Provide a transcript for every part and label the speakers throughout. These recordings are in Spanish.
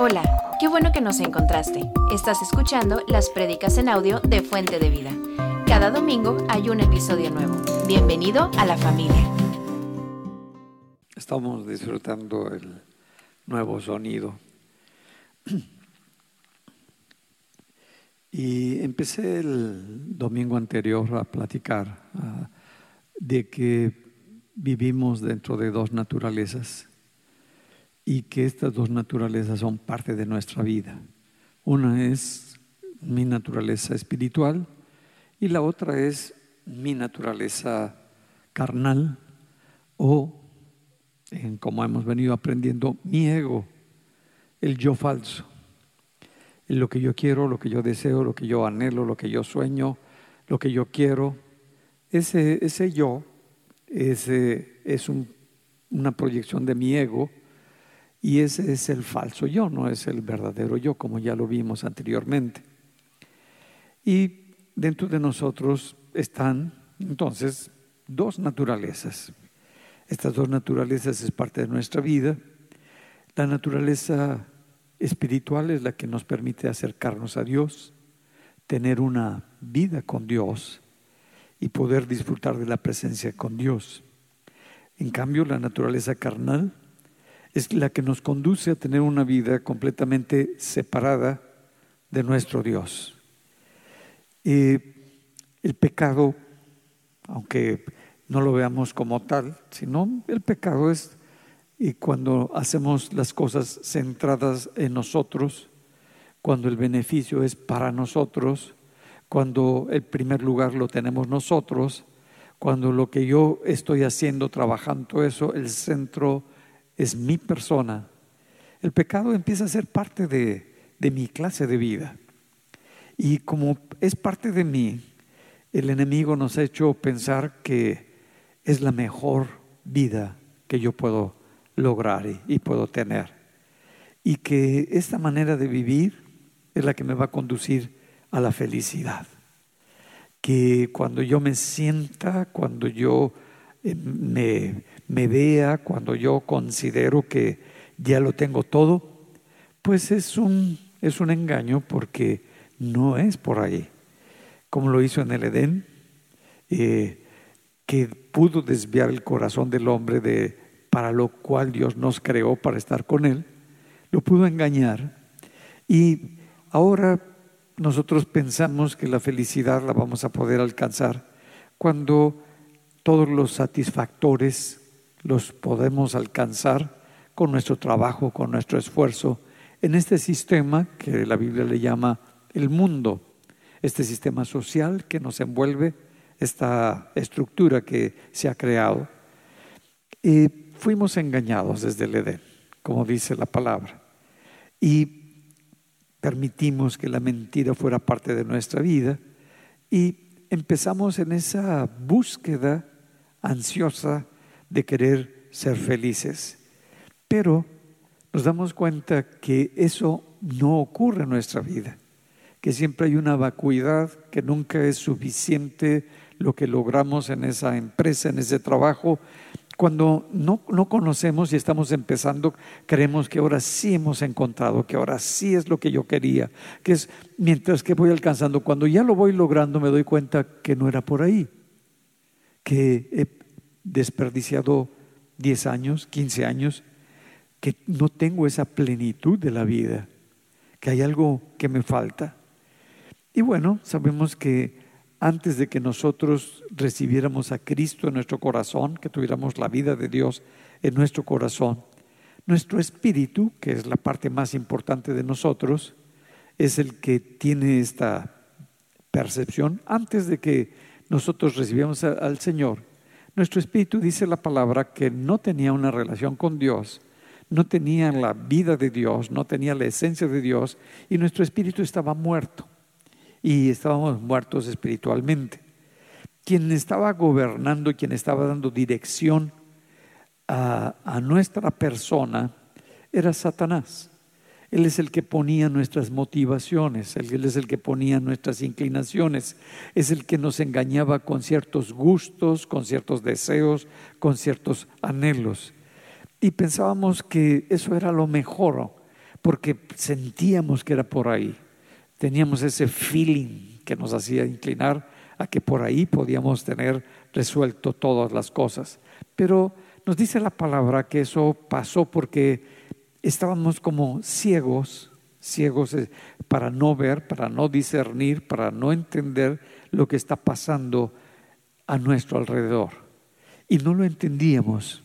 Speaker 1: Hola, qué bueno que nos encontraste. Estás escuchando las prédicas en audio de Fuente de Vida. Cada domingo hay un episodio nuevo. Bienvenido a la familia.
Speaker 2: Estamos disfrutando el nuevo sonido. Y empecé el domingo anterior a platicar ah, de que vivimos dentro de dos naturalezas y que estas dos naturalezas son parte de nuestra vida. Una es mi naturaleza espiritual y la otra es mi naturaleza carnal o, en, como hemos venido aprendiendo, mi ego, el yo falso. Lo que yo quiero, lo que yo deseo, lo que yo anhelo, lo que yo sueño, lo que yo quiero. Ese, ese yo ese es una proyección de mi ego y ese es el falso yo, no es el verdadero yo, como ya lo vimos anteriormente. Y dentro de nosotros están entonces dos naturalezas. Estas dos naturalezas es parte de nuestra vida. La naturaleza espiritual es la que nos permite acercarnos a Dios, tener una vida con Dios y poder disfrutar de la presencia con Dios. En cambio, la naturaleza carnal es la que nos conduce a tener una vida completamente separada de nuestro Dios. el pecado, aunque no lo veamos como tal, sino el pecado es y cuando hacemos las cosas centradas en nosotros, cuando el beneficio es para nosotros, cuando el primer lugar lo tenemos nosotros, cuando lo que yo estoy haciendo, trabajando eso, el centro es mi persona, el pecado empieza a ser parte de, de mi clase de vida. Y como es parte de mí, el enemigo nos ha hecho pensar que es la mejor vida que yo puedo lograr y, y, puedo tener. Y que esta manera de vivir es la que me va a conducir a la felicidad. Que cuando yo me sienta, cuando yo me, me vea, cuando yo considero que ya lo tengo todo, pues es un, es un engaño porque no es por ahí. Como lo hizo en el Edén, eh, que pudo desviar el corazón del hombre de para lo cual Dios nos creó para estar con él, lo pudo engañar y ahora nosotros pensamos que la felicidad la vamos a poder alcanzar cuando todos los satisfactores los podemos alcanzar con nuestro trabajo, con nuestro esfuerzo, en este sistema que la Biblia le llama el mundo, este sistema social que nos envuelve, esta estructura que se ha creado. Y fuimos engañados desde el Edén, como dice la palabra, y permitimos que la mentira fuera parte de nuestra vida y empezamos en esa búsqueda ansiosa de querer ser felices. Pero nos damos cuenta que eso no ocurre en nuestra vida, que siempre hay una vacuidad, que nunca es suficiente lo que logramos en esa empresa, en ese trabajo. Cuando no, no conocemos y estamos empezando, creemos que ahora sí hemos encontrado, que ahora sí es lo que yo quería, que es mientras que voy alcanzando. Cuando ya lo voy logrando me doy cuenta que no era por ahí, que he desperdiciado 10 años, 15 años, que no tengo esa plenitud de la vida, que hay algo que me falta. Y bueno, sabemos que antes de que nosotros recibiéramos a Cristo en nuestro corazón, que tuviéramos la vida de Dios en nuestro corazón, nuestro espíritu, que es la parte más importante de nosotros, es el que tiene esta percepción antes de que nosotros recibamos al Señor nuestro espíritu dice la palabra que no tenía una relación con Dios, no tenía la vida de Dios, no tenía la esencia de Dios y nuestro espíritu estaba muerto y estábamos muertos espiritualmente. Quien estaba gobernando, quien estaba dando dirección a nuestra persona era Satanás. Él es el que ponía nuestras motivaciones, Él es el que ponía nuestras inclinaciones, es el que nos engañaba con ciertos gustos, con ciertos deseos, con ciertos anhelos. Y pensábamos que eso era lo mejor, porque sentíamos que era por ahí. Teníamos ese feeling que nos hacía inclinar a que por ahí podíamos tener resuelto todas las cosas. Pero nos dice la palabra que eso pasó porque estábamos como ciegos, ciegos eh, para no ver, para no discernir, para no entender lo que está pasando a nuestro alrededor. Y no lo entendíamos.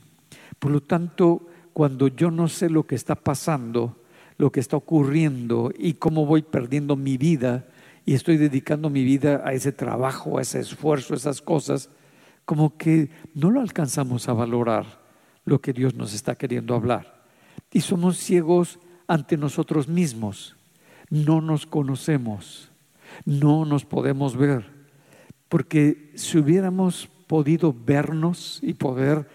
Speaker 2: Por lo tanto, cuando yo no sé lo que está pasando, lo que está ocurriendo y cómo voy perdiendo mi vida y estoy dedicando mi vida a ese trabajo, a ese esfuerzo, a esas cosas, como que no lo alcanzamos a valorar lo que Dios nos está queriendo hablar. Y somos ciegos ante nosotros mismos. No nos conocemos, no nos podemos ver. Porque si hubiéramos podido vernos y poder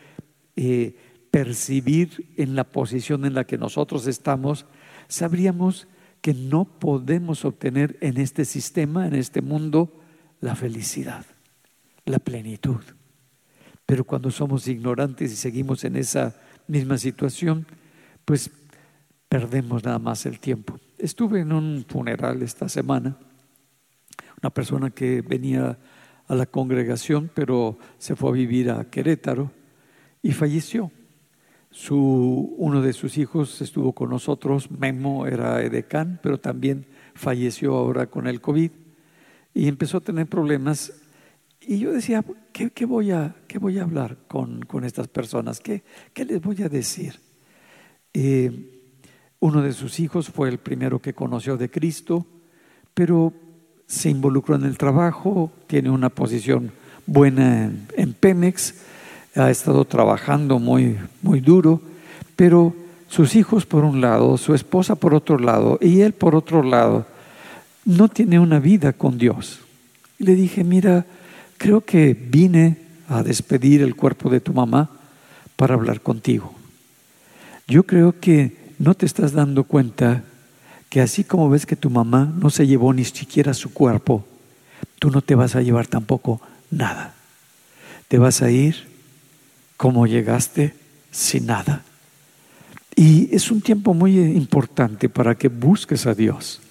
Speaker 2: eh, percibir en la posición en la que nosotros estamos, sabríamos que no podemos obtener en este sistema, en este mundo, la felicidad, la plenitud. Pero cuando somos ignorantes y seguimos en esa misma situación, pues perdemos nada más el tiempo. Estuve en un funeral esta semana, una persona que venía a la congregación, pero se fue a vivir a Querétaro y falleció. Su, uno de sus hijos estuvo con nosotros, Memo era edecán, pero también falleció ahora con el COVID y empezó a tener problemas. Y yo decía, ¿qué, voy, a, qué voy a hablar con, con estas personas? ¿Qué, ¿Qué, les voy a decir? Eh, uno de sus hijos fue el primero que conoció de Cristo, pero se involucró en el trabajo, tiene una posición buena en, en Pemex ha estado trabajando muy, muy duro, pero sus hijos por un lado, su esposa por otro lado y él por otro lado, no tiene una vida con Dios. Le dije, mira, creo que vine a despedir el cuerpo de tu mamá para hablar contigo. Yo creo que no te estás dando cuenta que así como ves que tu mamá no se llevó ni siquiera su cuerpo, tú no te vas a llevar tampoco nada. Te vas a ir cómo llegaste sin nada. Y es un tiempo muy importante para que busques a Dios,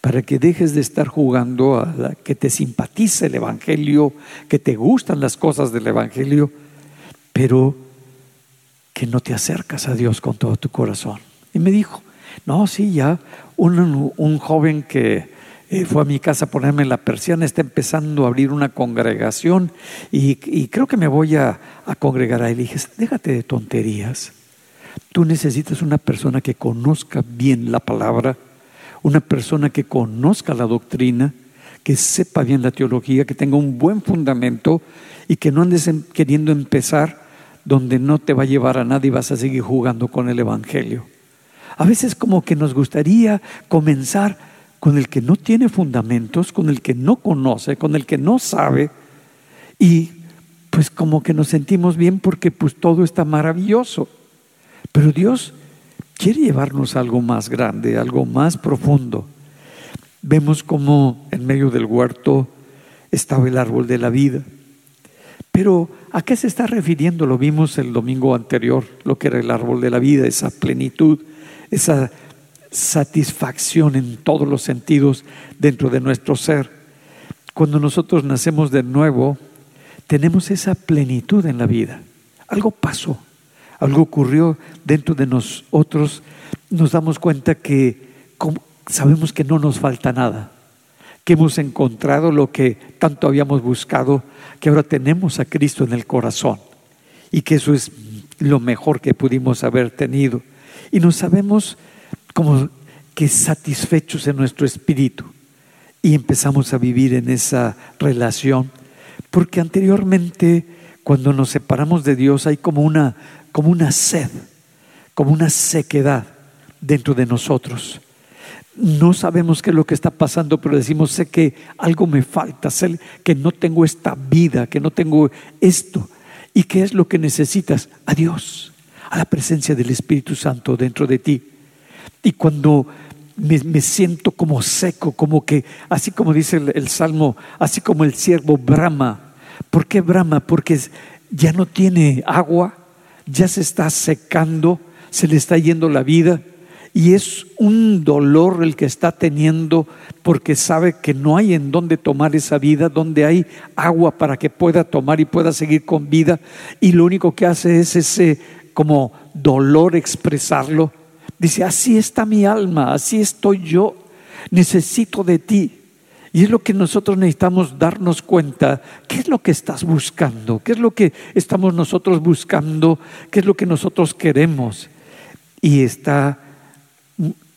Speaker 2: para que dejes de estar jugando a que te simpatice el Evangelio, que te gustan las cosas del Evangelio, pero que no te acercas a Dios con todo tu corazón. Y me dijo, no, sí, ya un, un joven que eh, fue a mi casa a ponerme la persiana, está empezando a abrir una congregación y, creo que me voy a, congregar ahí. Le dije, déjate de tonterías. Tú necesitas una persona que conozca bien la palabra, una persona que conozca la doctrina, que sepa bien la teología, que tenga un buen fundamento y que no andes queriendo empezar donde no te va a llevar a nada y vas a seguir jugando con el Evangelio. A veces como que nos gustaría comenzar con el que no tiene fundamentos, con el que no conoce, con el que no sabe, y pues como que nos sentimos bien porque pues todo está maravilloso. Pero Dios quiere llevarnos algo más grande, algo más profundo. Vemos como en medio del huerto estaba el árbol de la vida. Pero ¿a qué se está refiriendo? Lo vimos el domingo anterior, lo que era el árbol de la vida, esa plenitud, esa satisfacción en todos los sentidos dentro de nuestro ser. Cuando nosotros nacemos de nuevo, tenemos esa plenitud en la vida. Algo pasó, algo ocurrió dentro de nosotros. Nos damos cuenta que sabemos que no nos falta nada, que hemos encontrado lo que tanto habíamos buscado, que ahora tenemos a Cristo en el corazón y que eso es lo mejor que pudimos haber tenido. Y nos sabemos como que satisfechos en nuestro espíritu y empezamos a vivir en esa relación, porque anteriormente cuando nos separamos de Dios hay como una, como una sed, como una sequedad dentro de nosotros. No sabemos qué es lo que está pasando, pero decimos, sé que algo me falta, sé que no tengo esta vida, que no tengo esto. ¿Y qué es lo que necesitas? A Dios, a la presencia del Espíritu Santo dentro de ti. Y cuando me, siento como seco, como que, así como dice el, Salmo, así como el siervo brama. ¿Por qué brama? Porque ya no tiene agua, ya se está secando, se le está yendo la vida y es un dolor el que está teniendo porque sabe que no hay en dónde tomar esa vida, donde hay agua para que pueda tomar y pueda seguir con vida y lo único que hace es ese como dolor expresarlo. Dice, así está mi alma, así estoy yo, necesito de ti. Y es lo que nosotros necesitamos darnos cuenta, qué es lo que estás buscando, qué es lo que estamos nosotros buscando, qué es lo que nosotros queremos. Y está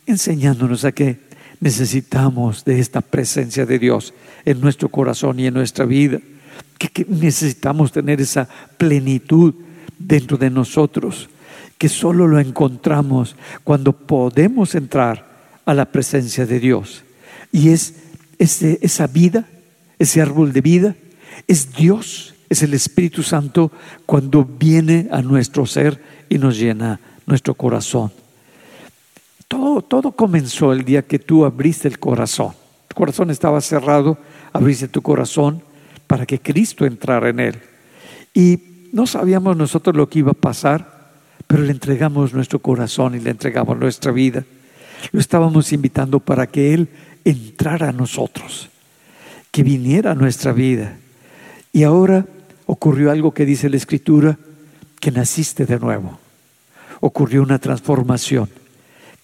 Speaker 2: enseñándonos a que necesitamos de esta presencia de Dios en nuestro corazón y en nuestra vida, que, necesitamos tener esa plenitud dentro de nosotros, que solo lo encontramos cuando podemos entrar a la presencia de Dios. Y es esa vida, ese árbol de vida, es Dios, es el Espíritu Santo cuando viene a nuestro ser y nos llena nuestro corazón. Todo, todo comenzó el día que tú abriste el corazón. Tu corazón estaba cerrado, abriste tu corazón para que Cristo entrara en él. Y no sabíamos nosotros lo que iba a pasar, pero le entregamos nuestro corazón y le entregamos nuestra vida. Lo estábamos invitando para que Él entrara a nosotros, que viniera a nuestra vida. Y ahora ocurrió algo que dice la Escritura, que naciste de nuevo. Ocurrió una transformación.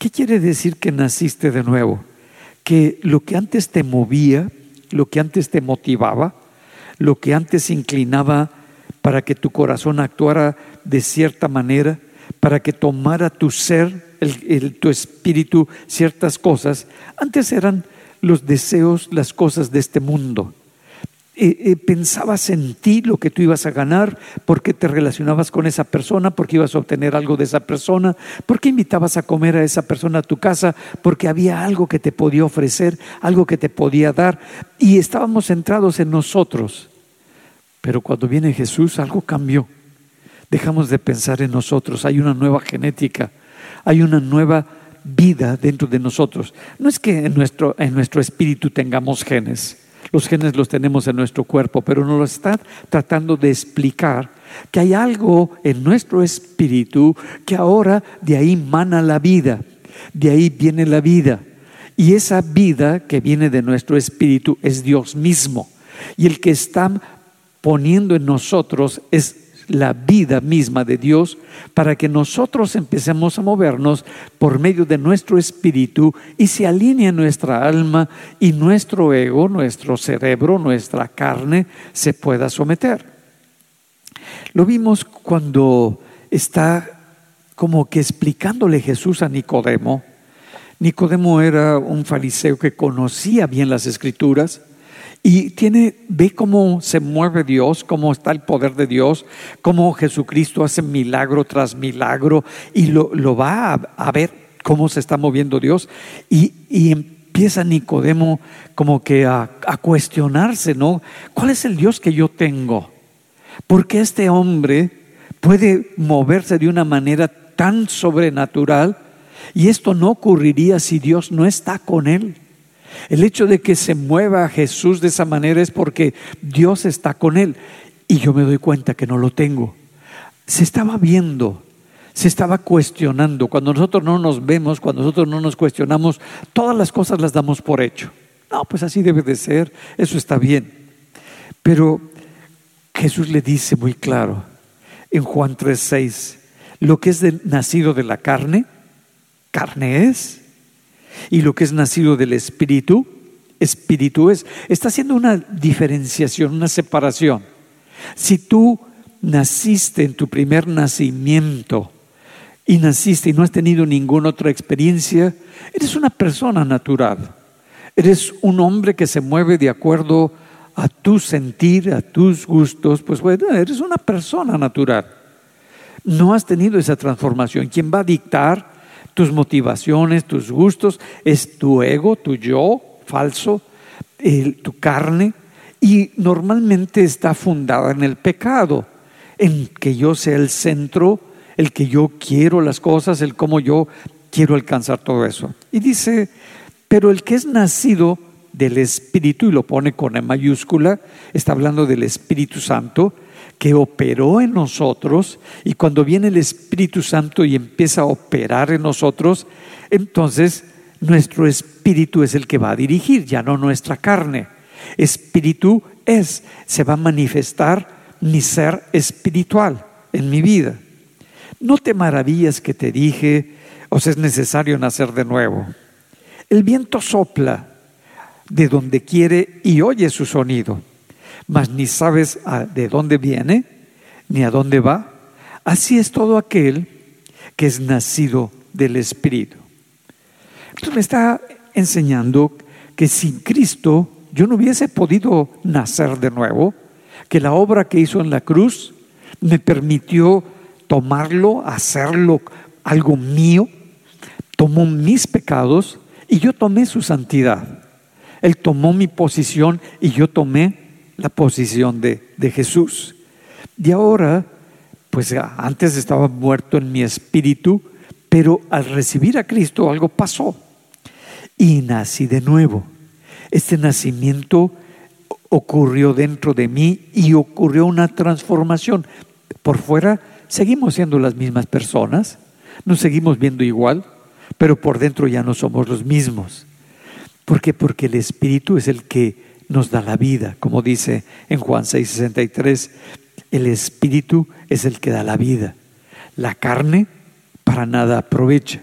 Speaker 2: ¿Qué quiere decir que naciste de nuevo? Que lo que antes te movía, lo que antes te motivaba, lo que antes inclinaba para que tu corazón actuara de cierta manera, para que tomara tu ser, tu espíritu, ciertas cosas, antes eran los deseos, las cosas de este mundo. Eh, eh, pensabas en ti lo que tú ibas a ganar, porque te relacionabas con esa persona, porque ibas a obtener algo de esa persona, porque invitabas a comer a esa persona a tu casa, porque había algo que te podía ofrecer, algo que te podía dar, y estábamos centrados en nosotros. Pero cuando viene Jesús, algo cambió. Dejamos de pensar en nosotros, hay una nueva genética, hay una nueva vida dentro de nosotros. No es que en nuestro, en nuestro espíritu tengamos genes, los genes los tenemos en nuestro cuerpo, pero nos lo está tratando de explicar que hay algo en nuestro espíritu que ahora de ahí mana la vida, de ahí viene la vida. Y esa vida que viene de nuestro espíritu es Dios mismo. Y el que está poniendo en nosotros es la vida misma de Dios para que nosotros empecemos a movernos por medio de nuestro espíritu y se alinee nuestra alma y nuestro ego, nuestro cerebro, nuestra carne se pueda someter. Lo vimos cuando está como que explicándole Jesús a Nicodemo. Nicodemo era un fariseo que conocía bien las escrituras y tiene, ve cómo se mueve Dios, cómo está el poder de Dios, cómo Jesucristo hace milagro tras milagro y lo, va a, ver cómo se está moviendo Dios. Y, empieza Nicodemo como que a, a, cuestionarse, ¿no? ¿Cuál es el Dios que yo tengo? ¿Por qué este hombre puede moverse de una manera tan sobrenatural? Y esto no ocurriría si Dios no está con él. El hecho de que se mueva Jesús de esa manera es porque Dios está con él. Y yo me doy cuenta que no lo tengo. Se estaba viendo, se estaba cuestionando. Cuando nosotros no nos vemos, cuando nosotros no nos cuestionamos, todas las cosas las damos por hecho. No, pues así debe de ser, eso está bien. Pero Jesús le dice muy claro en Juan 3:6, lo que es nacido de la carne, carne es, y lo que es nacido del Espíritu, Espíritu es. Está haciendo una diferenciación, una separación. Si tú naciste en tu primer nacimiento y naciste y no has tenido ninguna otra experiencia, eres una persona natural. Eres un hombre que se mueve de acuerdo a tu sentir, a tus gustos, pues eres una persona natural. No has tenido esa transformación. ¿Quién va a dictar tus motivaciones, tus gustos, es tu ego, tu yo falso, tu carne, y normalmente está fundada en el pecado, en que yo sea el centro, el que yo quiero las cosas, el cómo yo quiero alcanzar todo eso. Y dice, pero el que es nacido del Espíritu, y lo pone con E mayúscula, está hablando del Espíritu Santo, que operó en nosotros y cuando viene el Espíritu Santo y empieza a operar en nosotros, entonces nuestro espíritu es el que va a dirigir, ya no nuestra carne. Espíritu es, se va a manifestar mi ser espiritual en mi vida. No te maravillas que te dije, os es necesario nacer de nuevo. El viento sopla de donde quiere y oye su sonido mas ni sabes de dónde viene ni a dónde va. Así es todo aquel que es nacido del Espíritu. Entonces me está enseñando que sin Cristo yo no hubiese podido nacer de nuevo, que la obra que hizo en la cruz me permitió tomarlo, hacerlo algo mío, tomó mis pecados y yo tomé su santidad. Él tomó mi posición y yo tomé la posición de, de Jesús. Y ahora, pues antes estaba muerto en mi espíritu, pero al recibir a Cristo algo pasó y nací de nuevo. Este nacimiento ocurrió dentro de mí y ocurrió una transformación. Por fuera seguimos siendo las mismas personas, nos seguimos viendo igual, pero por dentro ya no somos los mismos. ¿Por qué? Porque el Espíritu es el que nos da la vida, como dice en Juan 6:63, el Espíritu es el que da la vida, la carne para nada aprovecha.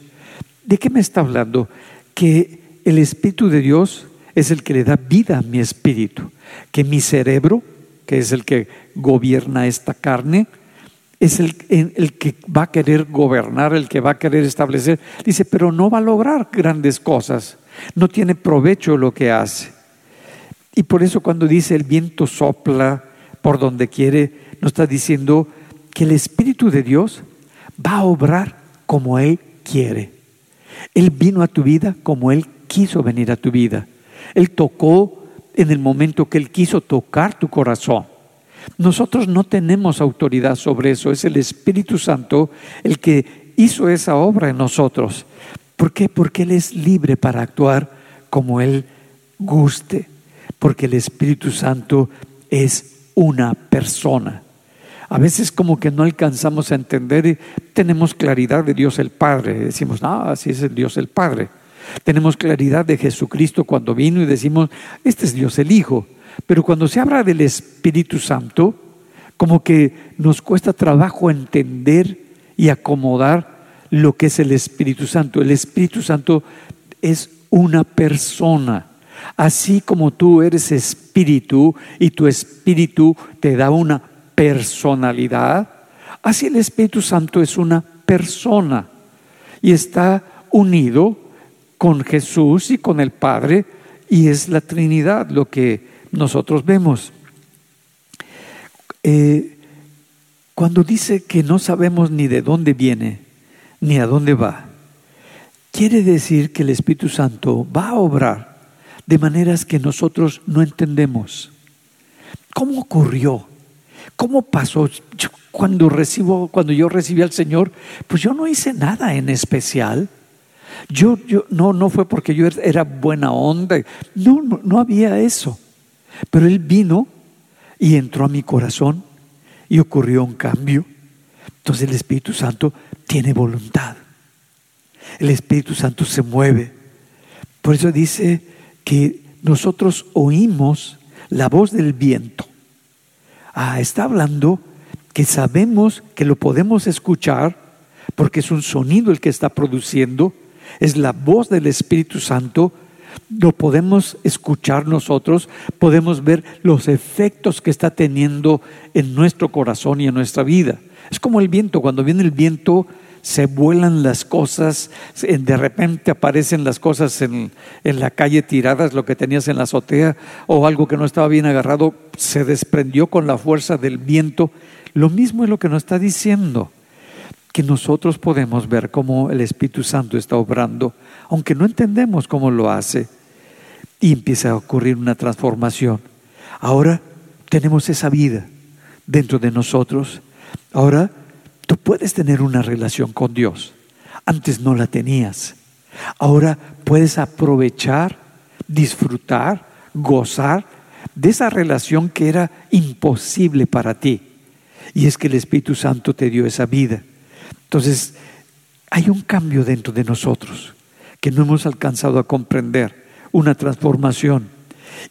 Speaker 2: ¿De qué me está hablando? Que el Espíritu de Dios es el que le da vida a mi espíritu, que mi cerebro, que es el que gobierna esta carne, es el, el, que va a querer gobernar, el que va a querer establecer. Dice, pero no va a lograr grandes cosas, no tiene provecho lo que hace. Y por eso cuando dice el viento sopla por donde quiere, nos está diciendo que el Espíritu de Dios va a obrar como Él quiere. Él vino a tu vida como Él quiso venir a tu vida. Él tocó en el momento que Él quiso tocar tu corazón. Nosotros no tenemos autoridad sobre eso, es el Espíritu Santo el que hizo esa obra en nosotros. ¿Por qué? Porque Él es libre para actuar como Él guste porque el Espíritu Santo es una persona. A veces como que no alcanzamos a entender y tenemos claridad de Dios el Padre. Decimos, no, así es el Dios el Padre. Tenemos claridad de Jesucristo cuando vino y decimos, este es Dios el Hijo. Pero cuando se habla del Espíritu Santo, como que nos cuesta trabajo entender y acomodar lo que es el Espíritu Santo. El Espíritu Santo es una persona. Así como tú eres espíritu y tu espíritu te da una personalidad, así el Espíritu Santo es una persona y está unido con Jesús y con el Padre y es la Trinidad lo que nosotros vemos. Eh, cuando dice que no sabemos ni de dónde viene ni a dónde va, quiere decir que el Espíritu Santo va a obrar de maneras que nosotros no entendemos. ¿Cómo ocurrió? ¿Cómo pasó? cuando recibo, cuando yo recibí al Señor, pues yo no hice nada en especial. Yo, yo no, no fue porque yo era buena onda. No, no, no había eso. Pero Él vino y entró a mi corazón y ocurrió un cambio. Entonces el Espíritu Santo tiene voluntad. El Espíritu Santo se mueve. Por eso dice que nosotros oímos la voz del viento. Ah, está hablando que sabemos que lo podemos escuchar porque es un sonido el que está produciendo, es la voz del Espíritu Santo, lo podemos escuchar nosotros, podemos ver los efectos que está teniendo en nuestro corazón y en nuestra vida. Es como el viento, cuando viene el viento se vuelan las cosas, de repente aparecen las cosas en, la calle tiradas, lo que tenías en la azotea o algo que no estaba bien agarrado, se desprendió con la fuerza del viento. Lo mismo es lo que nos está diciendo, que nosotros podemos ver cómo el Espíritu Santo está obrando, aunque no entendemos cómo lo hace, y empieza a ocurrir una transformación. Ahora tenemos esa vida dentro de nosotros. Ahora puedes tener una relación con Dios. Antes no la tenías. Ahora puedes aprovechar, disfrutar, gozar de esa relación que era imposible para ti. Y es que el Espíritu Santo te dio esa vida. Entonces, hay un cambio dentro de nosotros que no hemos alcanzado a comprender, una transformación.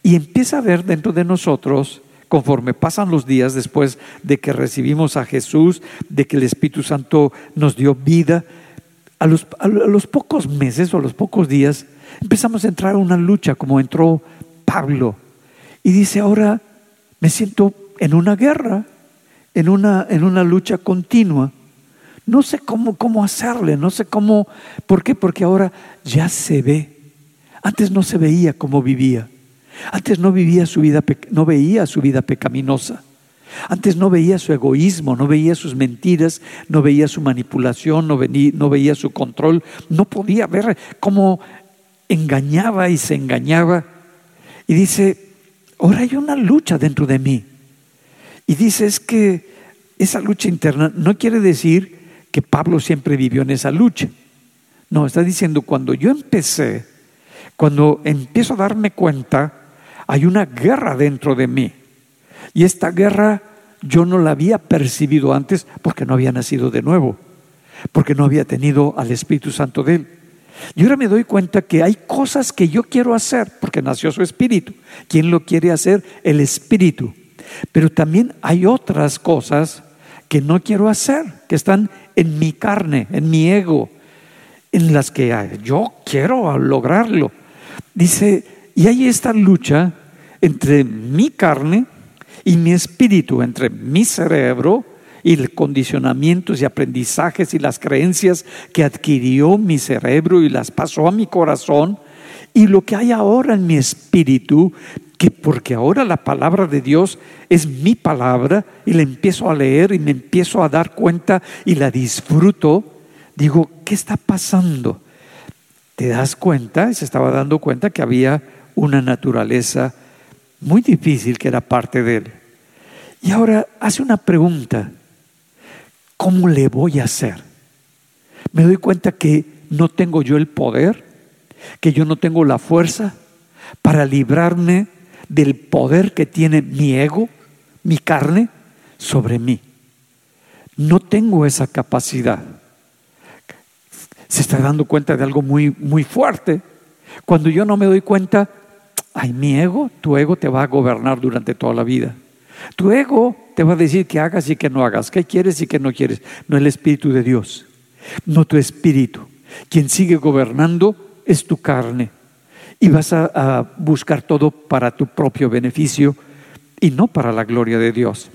Speaker 2: Y empieza a ver dentro de nosotros, conforme pasan los días después de que recibimos a Jesús, de que el Espíritu Santo nos dio vida, a los, a los pocos meses o a los pocos días empezamos a entrar en una lucha como entró Pablo. Y dice, ahora me siento en una guerra, en una, en una lucha continua. No sé cómo, cómo hacerle, no sé cómo, ¿por qué? Porque ahora ya se ve. Antes no se veía cómo vivía. Antes no vivía su vida, no veía su vida pecaminosa. Antes no veía su egoísmo, no veía sus mentiras, no veía su manipulación, no, no veía su control, no podía ver cómo engañaba y se engañaba. Y dice, ahora hay una lucha dentro de mí. Y dice, es que esa lucha interna no quiere decir que Pablo siempre vivió en esa lucha. No, está diciendo, cuando yo empecé, cuando empiezo a darme cuenta, hay una guerra dentro de mí. Y esta guerra yo no la había percibido antes porque no había nacido de nuevo, porque no había tenido al Espíritu Santo de él. Y ahora me doy cuenta que hay cosas que yo quiero hacer porque nació su espíritu. ¿Quién lo quiere hacer? El espíritu. Pero también hay otras cosas que no quiero hacer, que están en mi carne, en mi ego, en las que yo quiero lograrlo. Dice, y hay esta lucha entre mi carne y mi espíritu, entre mi cerebro y los condicionamientos y aprendizajes y las creencias que adquirió mi cerebro y las pasó a mi corazón y lo que hay ahora en mi espíritu, que porque ahora la palabra de Dios es mi palabra y la empiezo a leer y me empiezo a dar cuenta y la disfruto, digo, ¿qué está pasando? Te das cuenta, y se estaba dando cuenta que había una naturaleza muy difícil que era parte de él. Y ahora hace una pregunta, ¿cómo le voy a hacer? Me doy cuenta que no tengo yo el poder, que yo no tengo la fuerza para librarme del poder que tiene mi ego, mi carne, sobre mí. No tengo esa capacidad. Se está dando cuenta de algo muy, muy fuerte. Cuando yo no me doy cuenta, ay, mi ego, tu ego te va a gobernar durante toda la vida. Tu ego te va a decir que hagas y que no hagas, qué quieres y qué no quieres. No el Espíritu de Dios, no tu Espíritu. Quien sigue gobernando es tu carne. Y vas a, a buscar todo para tu propio beneficio y no para la gloria de Dios.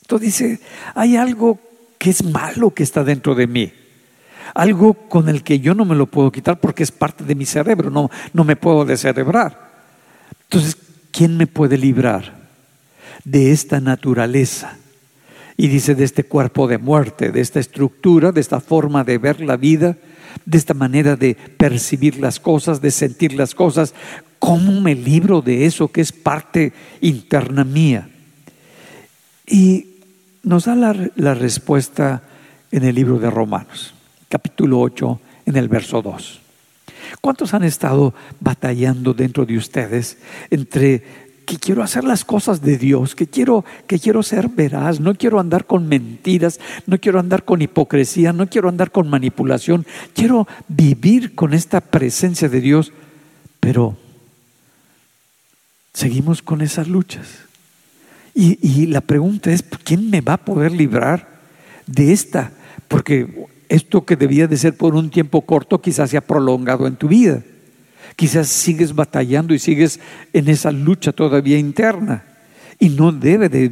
Speaker 2: Entonces dice, hay algo que es malo que está dentro de mí. Algo con el que yo no me lo puedo quitar porque es parte de mi cerebro, no, no me puedo descerebrar. Entonces, ¿quién me puede librar? de esta naturaleza. Y dice de este cuerpo de muerte, de esta estructura, de esta forma de ver la vida, de esta manera de percibir las cosas, de sentir las cosas. ¿Cómo me libro de eso que es parte interna mía? Y nos da la, respuesta en el libro de Romanos, capítulo 8, en el verso 2. ¿Cuántos han estado batallando dentro de ustedes entre que quiero hacer las cosas de Dios, que quiero, que quiero ser veraz, no quiero andar con mentiras, no quiero andar con hipocresía, no quiero andar con manipulación, quiero vivir con esta presencia de Dios, pero seguimos con esas luchas. Y, y la pregunta es, ¿quién me va a poder librar de esta? Porque esto que debía de ser por un tiempo corto quizás se ha prolongado en tu vida. Quizás sigues batallando y sigues en esa lucha todavía interna. Y no debe de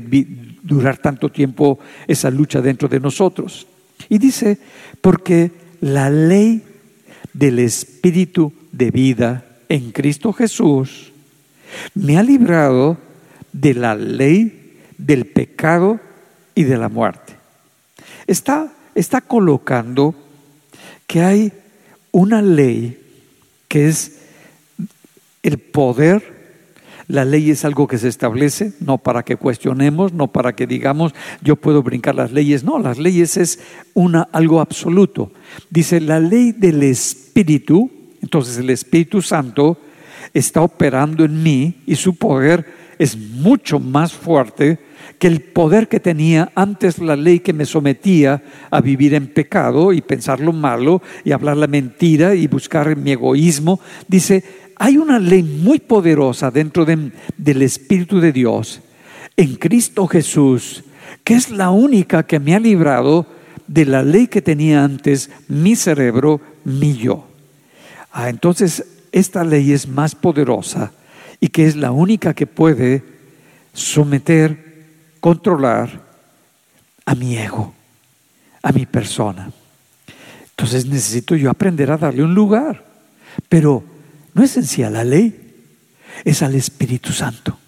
Speaker 2: durar tanto tiempo esa lucha dentro de nosotros. Y dice, porque la ley del Espíritu de vida en Cristo Jesús me ha librado de la ley del pecado y de la muerte. Está, está colocando que hay una ley que es el poder, la ley es algo que se establece, no para que cuestionemos, no para que digamos yo puedo brincar las leyes, no, las leyes es una, algo absoluto. Dice la ley del Espíritu, entonces el Espíritu Santo está operando en mí y su poder es mucho más fuerte que el poder que tenía antes la ley que me sometía a vivir en pecado y pensar lo malo y hablar la mentira y buscar mi egoísmo. Dice, hay una ley muy poderosa dentro del Espíritu de Dios en Cristo Jesús, que es la única que me ha librado de la ley que tenía antes mi cerebro, mi yo. Ah, entonces, esta ley es más poderosa y que es la única que puede someter controlar a mi ego, a mi persona. Entonces necesito yo aprender a darle un lugar. Pero no es en sí a la ley, es al Espíritu Santo.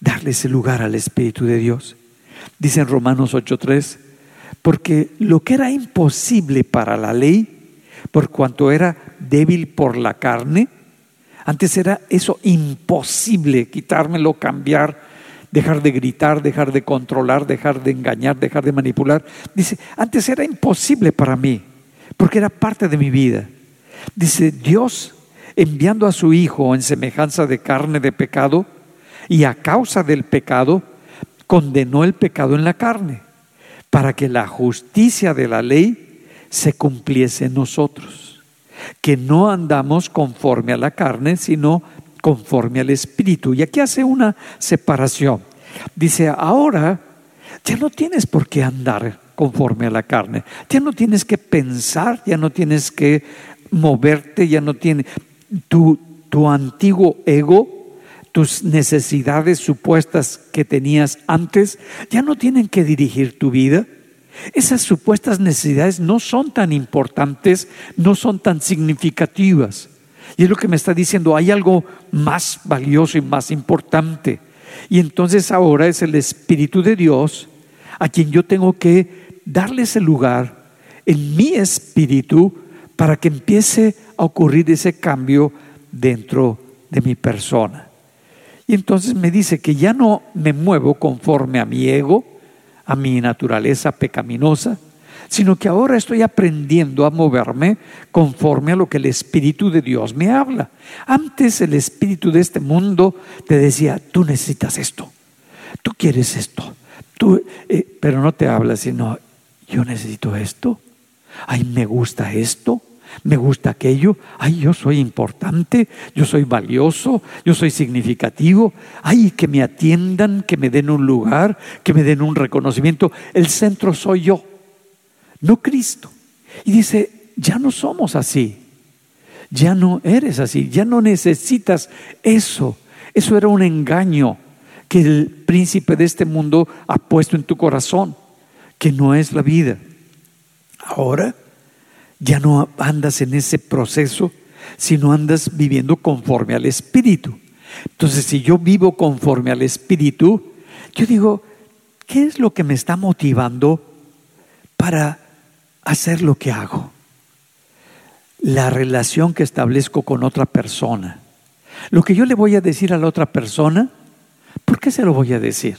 Speaker 2: Darle ese lugar al Espíritu de Dios. Dice en Romanos 8:3, porque lo que era imposible para la ley, por cuanto era débil por la carne, antes era eso imposible, quitármelo, cambiar, dejar de gritar, dejar de controlar, dejar de engañar, dejar de manipular. Dice, antes era imposible para mí, porque era parte de mi vida. Dice, Dios enviando a su Hijo en semejanza de carne de pecado, y a causa del pecado, condenó el pecado en la carne, para que la justicia de la ley se cumpliese en nosotros, que no andamos conforme a la carne, sino conforme al Espíritu. Y aquí hace una separación. Dice, ahora ya no tienes por qué andar conforme a la carne, ya no tienes que pensar, ya no tienes que moverte, ya no tienes tu, tu antiguo ego, tus necesidades supuestas que tenías antes, ya no tienen que dirigir tu vida. Esas supuestas necesidades no son tan importantes, no son tan significativas. Y es lo que me está diciendo, hay algo más valioso y más importante. Y entonces ahora es el Espíritu de Dios a quien yo tengo que darle ese lugar en mi espíritu para que empiece a ocurrir ese cambio dentro de mi persona. Y entonces me dice que ya no me muevo conforme a mi ego, a mi naturaleza pecaminosa, sino que ahora estoy aprendiendo a moverme conforme a lo que el Espíritu de Dios me habla. Antes el Espíritu de este mundo te decía, tú necesitas esto, tú quieres esto, tú, eh, pero no te habla, sino, yo necesito esto, ay, me gusta esto, me gusta aquello, ay, yo soy importante, yo soy valioso, yo soy significativo, ay, que me atiendan, que me den un lugar, que me den un reconocimiento, el centro soy yo no Cristo. Y dice, ya no somos así, ya no eres así, ya no necesitas eso. Eso era un engaño que el príncipe de este mundo ha puesto en tu corazón, que no es la vida. Ahora ya no andas en ese proceso, sino andas viviendo conforme al Espíritu. Entonces, si yo vivo conforme al Espíritu, yo digo, ¿qué es lo que me está motivando para hacer lo que hago, la relación que establezco con otra persona. Lo que yo le voy a decir a la otra persona, ¿por qué se lo voy a decir?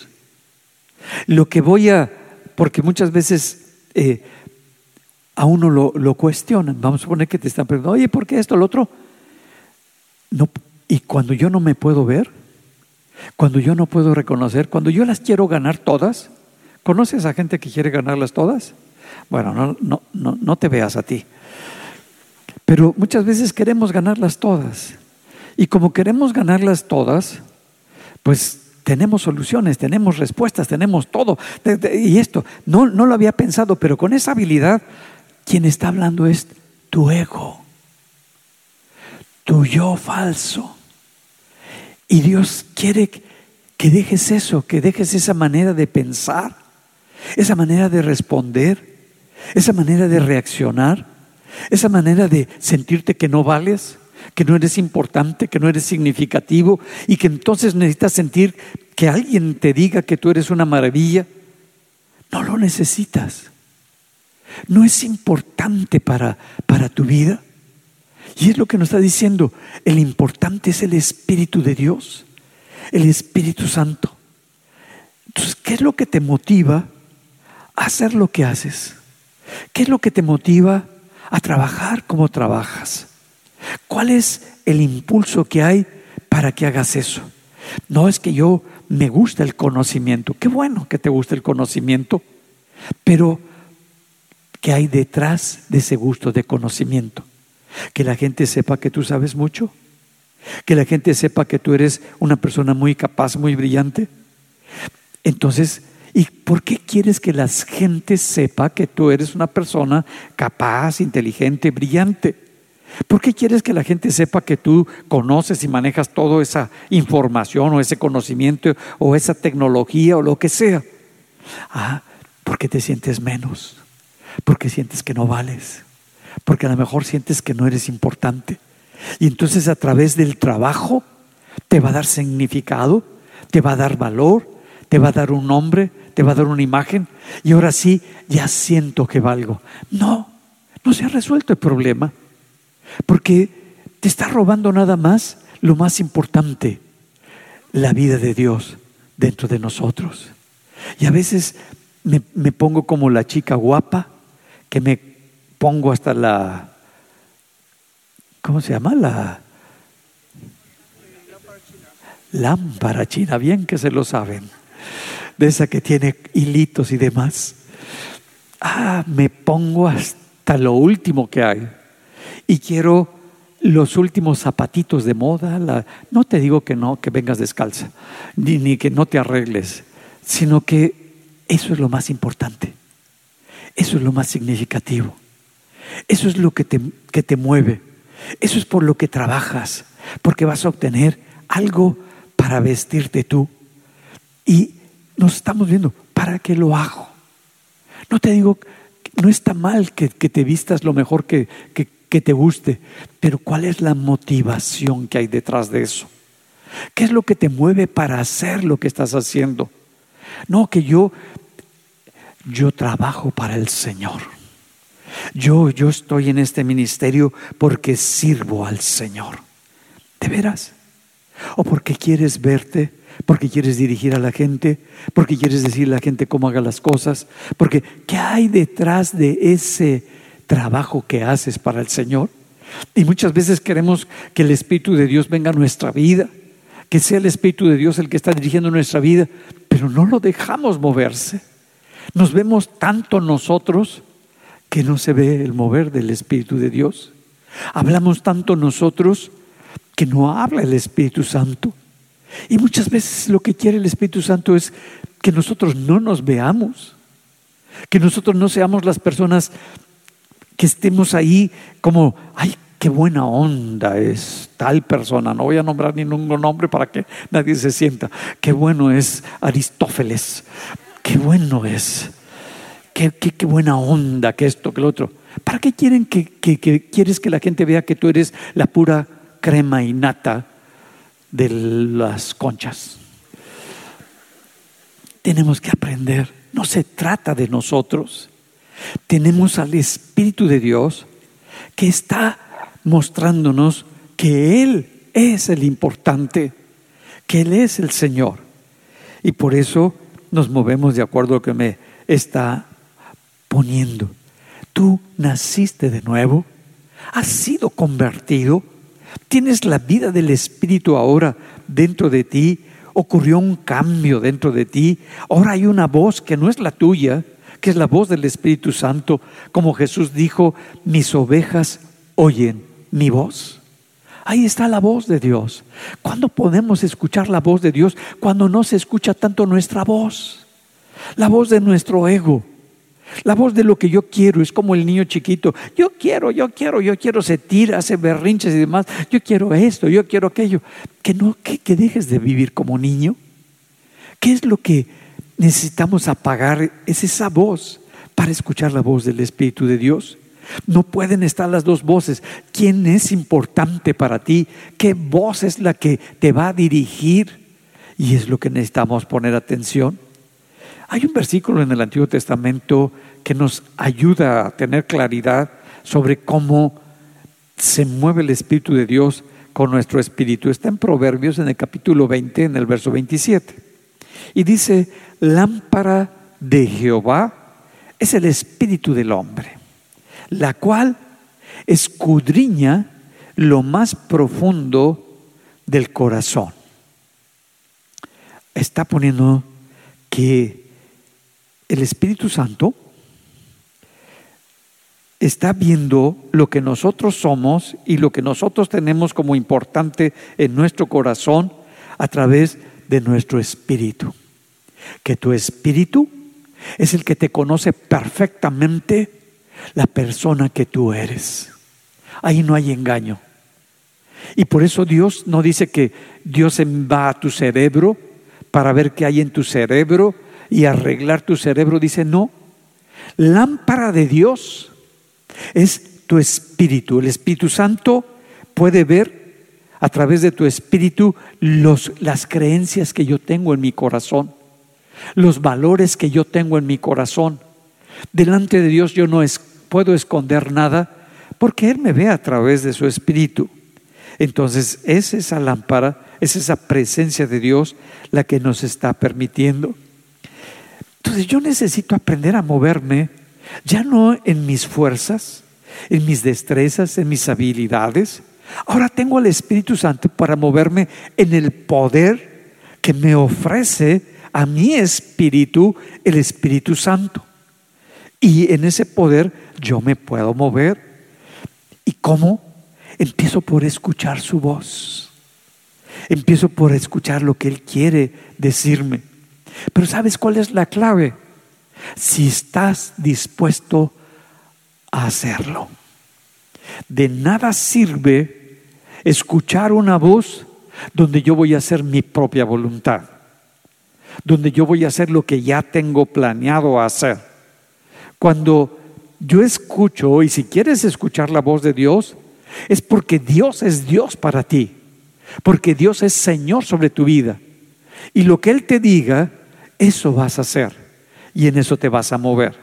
Speaker 2: Lo que voy a, porque muchas veces eh, a uno lo, lo, cuestionan, vamos a suponer que te están preguntando, oye, ¿por qué esto, lo otro? No, y cuando yo no me puedo ver, cuando yo no puedo reconocer, cuando yo las quiero ganar todas, ¿conoces a gente que quiere ganarlas todas? Bueno, no, no, no, no te veas a ti. Pero muchas veces queremos ganarlas todas. Y como queremos ganarlas todas, pues tenemos soluciones, tenemos respuestas, tenemos todo. Y esto, no, no lo había pensado, pero con esa habilidad, quien está hablando es tu ego, tu yo falso. Y Dios quiere que dejes eso, que dejes esa manera de pensar, esa manera de responder esa manera de reaccionar, esa manera de sentirte que no vales, que no eres importante, que no eres significativo y que entonces necesitas sentir que alguien te diga que tú eres una maravilla. No lo necesitas. No es importante para, para tu vida. Y es lo que nos está diciendo. El importante es el Espíritu de Dios, el Espíritu Santo. Entonces, ¿qué es lo que te motiva a hacer lo que haces? ¿Qué es lo que te motiva a trabajar como trabajas? ¿Cuál es el impulso que hay para que hagas eso? No es que yo me gusta el conocimiento. Qué bueno que te guste el conocimiento, pero ¿qué hay detrás de ese gusto de conocimiento? Que la gente sepa que tú sabes mucho, que la gente sepa que tú eres una persona muy capaz, muy brillante. Entonces, ¿y por qué quieres que la gente sepa que tú eres una persona capaz, inteligente, brillante? ¿Por qué quieres que la gente sepa que tú conoces y manejas toda esa información o ese conocimiento o esa tecnología o lo que sea? Ah, porque te sientes menos, porque sientes que no vales, porque a lo mejor sientes que no eres importante. Y entonces a través del trabajo te va a dar significado, te va a dar valor, te va a dar un nombre, te va a dar una imagen. Y ahora sí, ya siento que valgo. No, no se ha resuelto el problema. Porque te está robando nada más lo más importante, la vida de Dios dentro de nosotros. Y a veces me, pongo como la chica guapa, que me pongo hasta la, ¿cómo se llama? La lámpara china, bien que se lo saben, de esa que tiene hilitos y demás. Ah, me pongo hasta lo último que hay y quiero los últimos zapatitos de moda. no te digo que no, que vengas descalza, ni, ni que no te arregles, sino que eso es lo más importante. Eso es lo más significativo. Eso es lo que te, que te mueve. Eso es por lo que trabajas, porque vas a obtener algo para vestirte tú. Y nos estamos viendo, ¿para qué lo hago? No te digo, no está mal que, que te vistas lo mejor que, que, que te guste, pero ¿cuál es la motivación que hay detrás de eso? ¿Qué es lo que te mueve para hacer lo que estás haciendo? No, que yo, yo trabajo para el Señor. Yo, yo estoy en este ministerio porque sirvo al Señor. ¿De veras? ¿O porque quieres verte? ¿Porque quieres dirigir a la gente? ¿Porque quieres decirle a la gente cómo haga las cosas? Porque ¿qué hay detrás de ese trabajo que haces para el Señor. Y muchas veces queremos que el Espíritu de Dios venga a nuestra vida, que sea el Espíritu de Dios el que está dirigiendo nuestra vida, pero no lo dejamos moverse. Nos vemos tanto nosotros que no se ve el mover del Espíritu de Dios. Hablamos tanto nosotros que no habla el Espíritu Santo. Y muchas veces lo que quiere el Espíritu Santo es que nosotros no nos veamos, que nosotros no seamos las personas que estemos ahí como, ay, qué buena onda es tal persona. No voy a nombrar ningún nombre para que nadie se sienta. Qué bueno es Aristófeles. Qué bueno es. Qué, qué, buena onda que esto, que lo otro. ¿Para qué quieren que, que, quieres que la gente vea que tú eres la pura crema y nata de las conchas? Tenemos que aprender. No se trata de nosotros tenemos al Espíritu de Dios que está mostrándonos que Él es el importante, que Él es el Señor. Y por eso nos movemos de acuerdo a lo que me está poniendo. Tú naciste de nuevo, has sido convertido, tienes la vida del Espíritu ahora dentro de ti, ocurrió un cambio dentro de ti, ahora hay una voz que no es la tuya, que es la voz del Espíritu Santo, como Jesús dijo, mis ovejas oyen mi voz. Ahí está la voz de Dios. ¿Cuándo podemos escuchar la voz de Dios? Cuando no se escucha tanto nuestra voz, la voz de nuestro ego. La voz de lo que yo quiero es como el niño chiquito. Yo quiero, yo quiero, yo quiero, se tira, hace berrinches y demás. Yo quiero esto, yo quiero aquello. Que no, que, que dejes de vivir como niño. ¿Qué es lo que necesitamos apagar es esa voz para escuchar la voz del Espíritu de Dios. No pueden estar las dos voces. ¿Quién es importante para ti? ¿Qué voz es la que te va a dirigir? Y es lo que necesitamos poner atención. Hay un versículo en el Antiguo Testamento que nos ayuda a tener claridad sobre cómo se mueve el Espíritu de Dios con nuestro espíritu. Está en Proverbios en el capítulo 20, en el verso 27. Y dice, lámpara de Jehová es el espíritu del hombre, la cual escudriña lo más profundo del corazón. está poniendo que el Espíritu Santo está viendo lo que nosotros somos y lo que nosotros tenemos como importante en nuestro corazón a través de nuestro espíritu. Que tu espíritu es el que te conoce perfectamente la persona que tú eres. Ahí no hay engaño. Y por eso Dios no dice que Dios va a tu cerebro para ver qué hay en tu cerebro y arreglar tu cerebro. Dice, no, lámpara de Dios es tu espíritu. El Espíritu Santo puede ver a través de tu espíritu los, las creencias que yo tengo en mi corazón, los valores que yo tengo en mi corazón. Delante de Dios yo no puedo esconder nada porque Él me ve a través de su espíritu. Entonces es esa lámpara, es esa presencia de Dios la que nos está permitiendo. Entonces yo necesito aprender a moverme ya no en mis fuerzas, en mis destrezas, en mis habilidades. Ahora tengo el Espíritu Santo para moverme en el poder que me ofrece a mi espíritu el Espíritu Santo. Y en ese poder yo me puedo mover. ¿Y cómo? Empiezo por escuchar su voz. Empiezo por escuchar lo que Él quiere decirme. Pero ¿sabes cuál es la clave? si estás dispuesto a hacerlo. De nada sirve escuchar una voz donde yo voy a hacer mi propia voluntad, donde yo voy a hacer lo que ya tengo planeado hacer. Cuando yo escucho, y si quieres escuchar la voz de Dios, es porque Dios es Dios para ti, porque Dios es Señor sobre tu vida. Y lo que Él te diga, eso vas a hacer y en eso te vas a mover.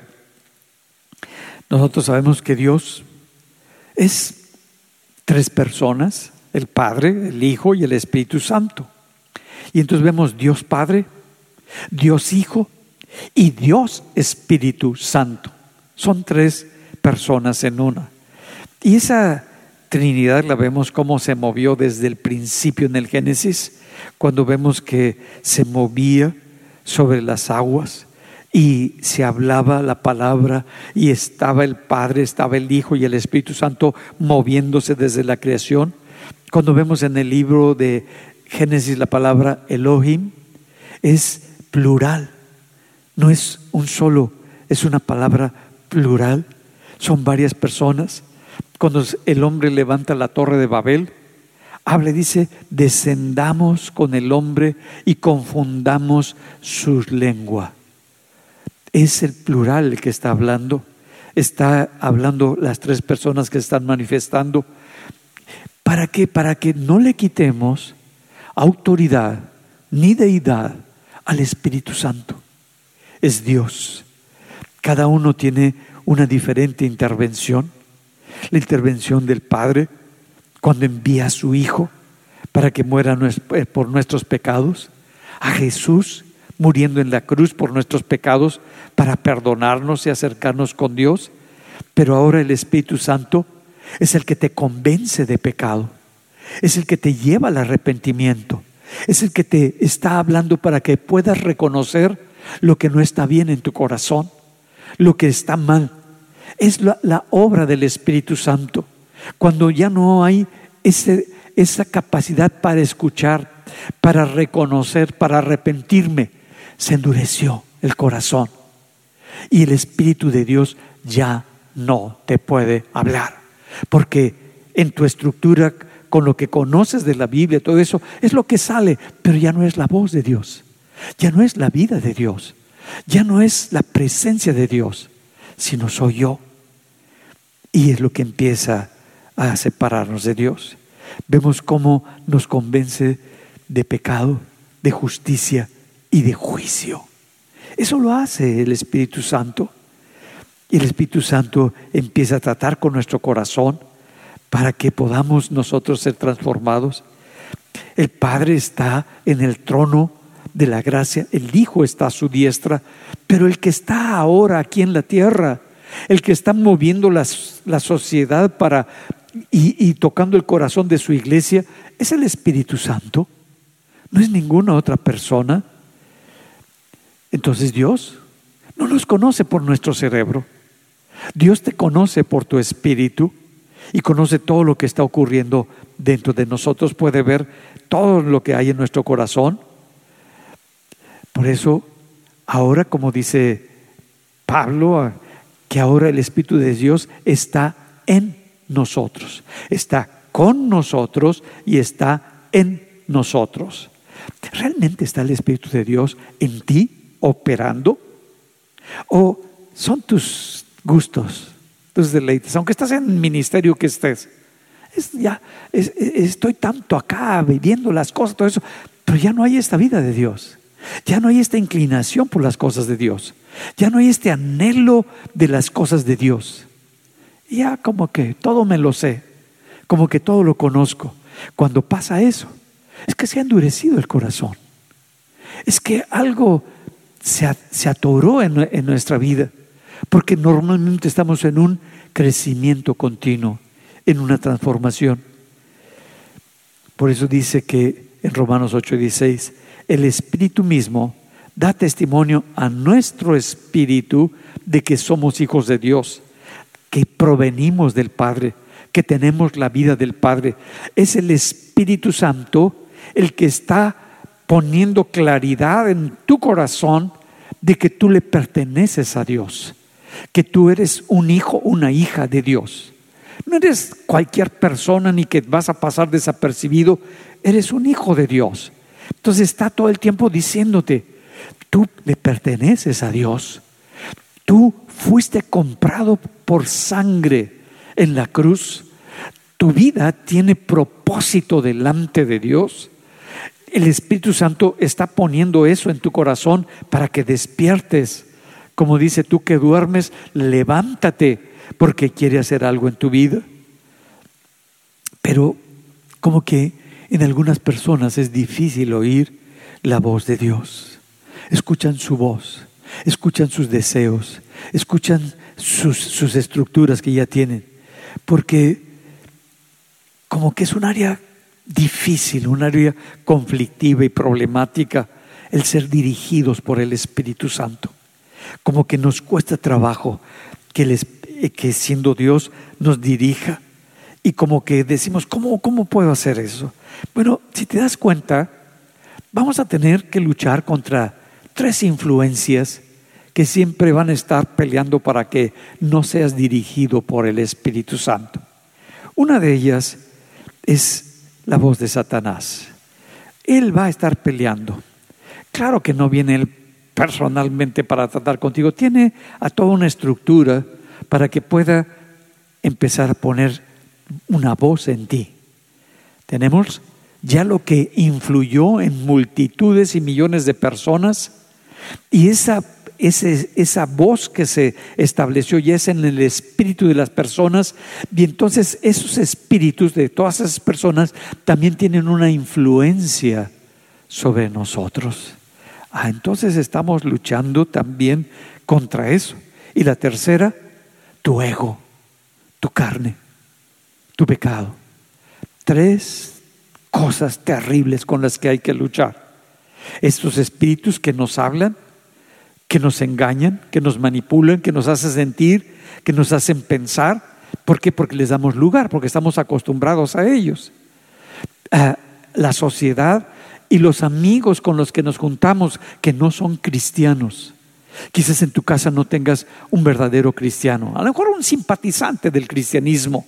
Speaker 2: Nosotros sabemos que Dios es tres personas, el Padre, el Hijo y el Espíritu Santo. Y entonces vemos Dios Padre, Dios Hijo y Dios Espíritu Santo. Son tres personas en una. Y esa Trinidad la vemos cómo se movió desde el principio en el Génesis, cuando vemos que se movía sobre las aguas y se hablaba la palabra y estaba el Padre, estaba el Hijo y el Espíritu Santo moviéndose desde la creación. Cuando vemos en el libro de Génesis la palabra Elohim, es plural, no es un solo, es una palabra plural, son varias personas. Cuando el hombre levanta la torre de Babel, habla y dice, descendamos con el hombre y confundamos su lengua. Es el plural que está hablando. Está hablando las tres personas que están manifestando. ¿Para qué? Para que no le quitemos autoridad ni deidad al Espíritu Santo. Es Dios. Cada uno tiene una diferente intervención. La intervención del Padre cuando envía a su Hijo para que muera por nuestros pecados. A Jesús muriendo en la cruz por nuestros pecados para perdonarnos y acercarnos con Dios. Pero ahora el Espíritu Santo es el que te convence de pecado, es el que te lleva al arrepentimiento, es el que te está hablando para que puedas reconocer lo que no está bien en tu corazón, lo que está mal. Es la, obra del Espíritu Santo. Cuando ya no hay esa capacidad para escuchar, para reconocer, para arrepentirme, se endureció el corazón y el Espíritu de Dios ya no te puede hablar. Porque en tu estructura, con lo que conoces de la Biblia, todo eso, es lo que sale, pero ya no es la voz de Dios, ya no es la vida de Dios, ya no es la presencia de Dios, sino soy yo. Y es lo que empieza a separarnos de Dios. Vemos cómo nos convence de pecado, de justicia y de juicio. Eso lo hace el Espíritu Santo. Y el Espíritu Santo empieza a tratar con nuestro corazón para que podamos nosotros ser transformados. El Padre está en el trono de la gracia, el Hijo está a su diestra, pero el que está ahora aquí en la tierra, el que está moviendo la sociedad para y, y tocando el corazón de su iglesia, es el Espíritu Santo, no es ninguna otra persona. Entonces Dios no nos conoce por nuestro cerebro. Dios te conoce por tu espíritu y conoce todo lo que está ocurriendo dentro de nosotros, puede ver todo lo que hay en nuestro corazón. Por eso, ahora como dice Pablo, que ahora el Espíritu de Dios está en nosotros, está con nosotros y está en nosotros. ¿Realmente está el Espíritu de Dios en ti operando? ¿O son tus gustos, tus deleites? Aunque estás en el ministerio que estés, es, ya estoy tanto acá viviendo las cosas, todo eso, pero ya no hay esta vida de Dios. Ya no hay esta inclinación por las cosas de Dios. Ya no hay este anhelo de las cosas de Dios. Ya como que todo me lo sé, como que todo lo conozco. Cuando pasa eso, es que se ha endurecido el corazón. Es que algo se, atoró en, nuestra vida, porque normalmente estamos en un crecimiento continuo, en una transformación. Por eso dice que en Romanos 8:16, el Espíritu mismo da testimonio a nuestro espíritu de que somos hijos de Dios, que provenimos del Padre, que tenemos la vida del Padre. Es el Espíritu Santo el que está poniendo claridad en tu corazón de que tú le perteneces a Dios, que tú eres un hijo, una hija de Dios. No eres cualquier persona ni que vas a pasar desapercibido, eres un hijo de Dios. Entonces está todo el tiempo diciéndote, tú le perteneces a Dios. Tú fuiste comprado por sangre en la cruz. Tu vida tiene propósito delante de Dios. El Espíritu Santo está poniendo eso en tu corazón para que despiertes. Como dice tú que duermes, levántate porque quiere hacer algo en tu vida. Pero como que en algunas personas es difícil oír la voz de Dios. Escuchan su voz, escuchan sus deseos, escuchan sus, estructuras que ya tienen, porque como que es un área difícil, un área conflictiva y problemática el ser dirigidos por el Espíritu Santo. Como que nos cuesta trabajo que, que siendo Dios nos dirija y como que decimos, ¿cómo, ¿cómo puedo hacer eso? Bueno, si te das cuenta, vamos a tener que luchar contra tres influencias que siempre van a estar peleando para que no seas dirigido por el Espíritu Santo. Una de ellas es la voz de Satanás. Él va a estar peleando. Claro que no viene él personalmente para tratar contigo, tiene a toda una estructura para que pueda empezar a poner una voz en ti. Tenemos ya lo que influyó en multitudes y millones de personas y esa esa voz que se estableció ya es en el espíritu de las personas y entonces esos espíritus de todas esas personas también tienen una influencia sobre nosotros. Ah, entonces estamos luchando también contra eso. Y la tercera, tu ego, tu carne, tu pecado. Tres cosas terribles con las que hay que luchar. Estos espíritus que nos hablan que nos engañan, que nos manipulan, que nos hacen sentir, que nos hacen pensar. ¿Por qué? Porque les damos lugar, porque estamos acostumbrados a ellos. la sociedad y los amigos con los que nos juntamos que no son cristianos. Quizás en tu casa no tengas un verdadero cristiano, a lo mejor un simpatizante del cristianismo,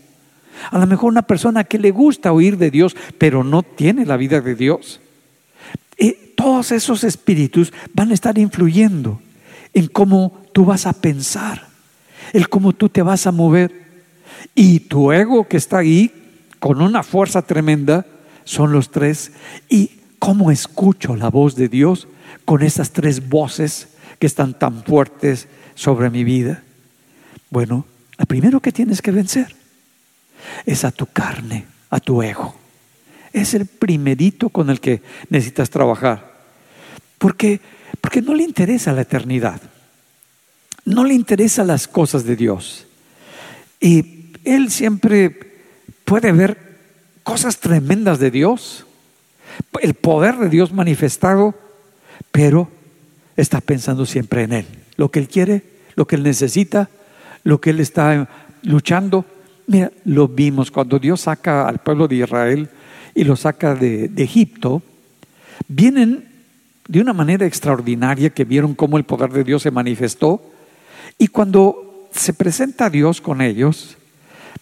Speaker 2: a lo mejor una persona que le gusta oír de Dios, pero no tiene la vida de Dios. Y todos esos espíritus van a estar influyendo en cómo tú vas a pensar, el cómo tú te vas a mover. Y tu ego que está ahí con una fuerza tremenda son los tres. Y cómo escucho la voz de Dios con esas tres voces que están tan fuertes sobre mi vida. Bueno, lo primero que tienes que vencer es a tu carne, a tu ego. Es el primerito con el que necesitas trabajar. Porque porque no le interesa la eternidad. No le interesan las cosas de Dios. Y él siempre puede ver cosas tremendas de Dios, el poder de Dios manifestado, pero está pensando siempre en Él. Lo que Él quiere, lo que Él necesita, lo que Él está luchando. Mira, lo vimos cuando Dios saca al pueblo de Israel y lo saca de, de Egipto. Vienen de una manera extraordinaria que vieron cómo el poder de Dios se manifestó. Y cuando se presenta Dios con ellos,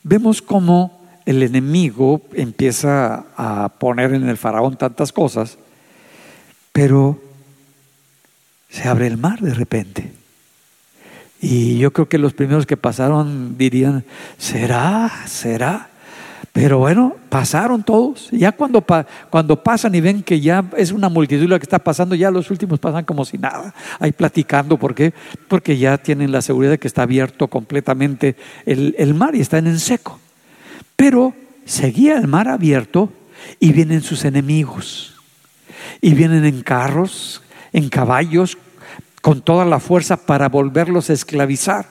Speaker 2: vemos cómo el enemigo empieza a poner en el faraón tantas cosas, pero se abre el mar de repente. Y yo creo que los primeros que pasaron dirían, ¿será? ¿Será? Pero bueno, pasaron todos. Ya cuando, cuando pasan y ven que ya es una multitud la que está pasando, ya los últimos pasan como si nada, ahí platicando. ¿Por qué? Porque ya tienen la seguridad de que está abierto completamente el, el mar y están en seco. Pero seguía el mar abierto y vienen sus enemigos. Y vienen en carros, en caballos, con toda la fuerza para volverlos a esclavizar.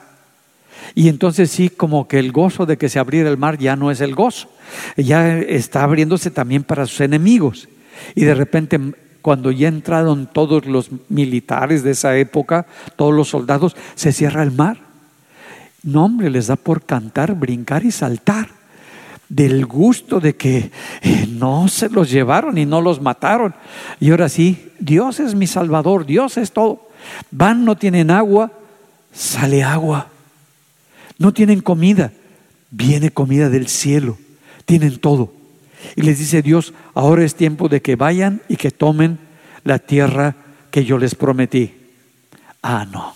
Speaker 2: Y entonces sí, como que el gozo de que se abriera el mar ya no es el gozo, ya está abriéndose también para sus enemigos. Y de repente, cuando ya entraron todos los militares de esa época, todos los soldados, se cierra el mar. No, hombre, les da por cantar, brincar y saltar del gusto de que eh, no se los llevaron y no los mataron. Y ahora sí, Dios es mi Salvador, Dios es todo. Van, no tienen agua, sale agua. No tienen comida, viene comida del cielo. Tienen todo. Y les dice Dios, ahora es tiempo de que vayan y que tomen la tierra que yo les prometí. Ah, no.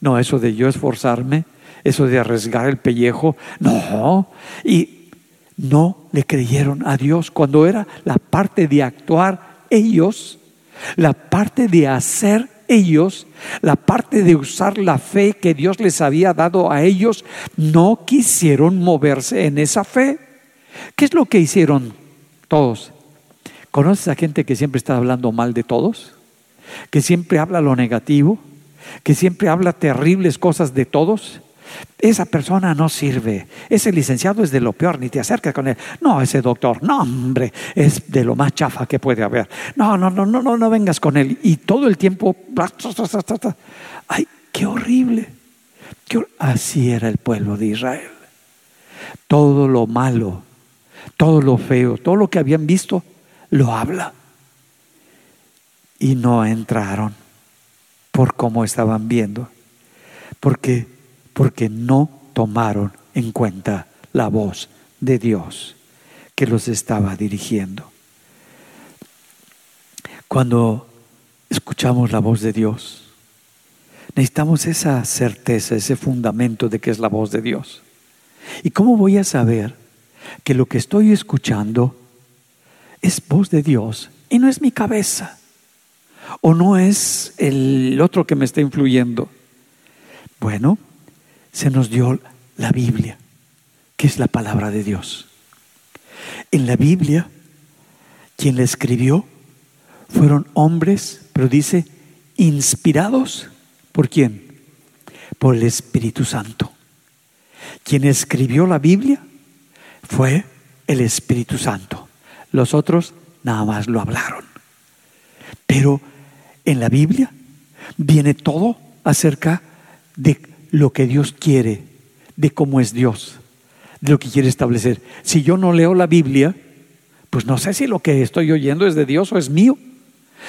Speaker 2: No, eso de yo esforzarme, eso de arriesgar el pellejo, no. Y no le creyeron a Dios cuando era la parte de actuar ellos, la parte de hacer ellos, la parte de usar la fe que Dios les había dado a ellos, no quisieron moverse en esa fe. ¿Qué es lo que hicieron todos? ¿Conoces a gente que siempre está hablando mal de todos? ¿Que siempre habla lo negativo? ¿Que siempre habla terribles cosas de todos? Esa persona no sirve. Ese licenciado es de lo peor, ni te acercas con él. No, ese doctor, no, hombre, es de lo más chafa que puede haber. No, no, no, no, no, no vengas con él. Y todo el tiempo, ay, qué horrible. Así era el pueblo de Israel. Todo lo malo, todo lo feo, todo lo que habían visto, lo habla. Y no entraron por cómo estaban viendo. Porque porque no tomaron en cuenta la voz de Dios que los estaba dirigiendo. Cuando escuchamos la voz de Dios, necesitamos esa certeza, ese fundamento de que es la voz de Dios. ¿Y cómo voy a saber que lo que estoy escuchando es voz de Dios y no es mi cabeza? ¿O no es el otro que me está influyendo? Bueno, se nos dio la Biblia, que es la palabra de Dios. En la Biblia, quien la escribió fueron hombres, pero dice, inspirados por quién? Por el Espíritu Santo. Quien escribió la Biblia fue el Espíritu Santo. Los otros nada más lo hablaron. Pero en la Biblia viene todo acerca de lo que Dios quiere, de cómo es Dios, de lo que quiere establecer. Si yo no leo la Biblia, pues no sé si lo que estoy oyendo es de Dios o es mío.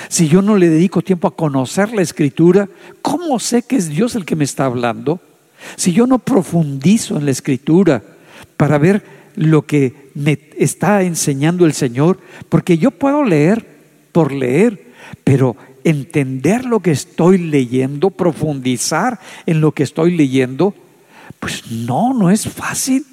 Speaker 2: Si yo no le dedico tiempo a conocer la escritura, ¿cómo sé que es Dios el que me está hablando? Si yo no profundizo en la escritura para ver lo que me está enseñando el Señor, porque yo puedo leer por leer, pero entender lo que estoy leyendo, profundizar en lo que estoy leyendo, pues no, no es fácil.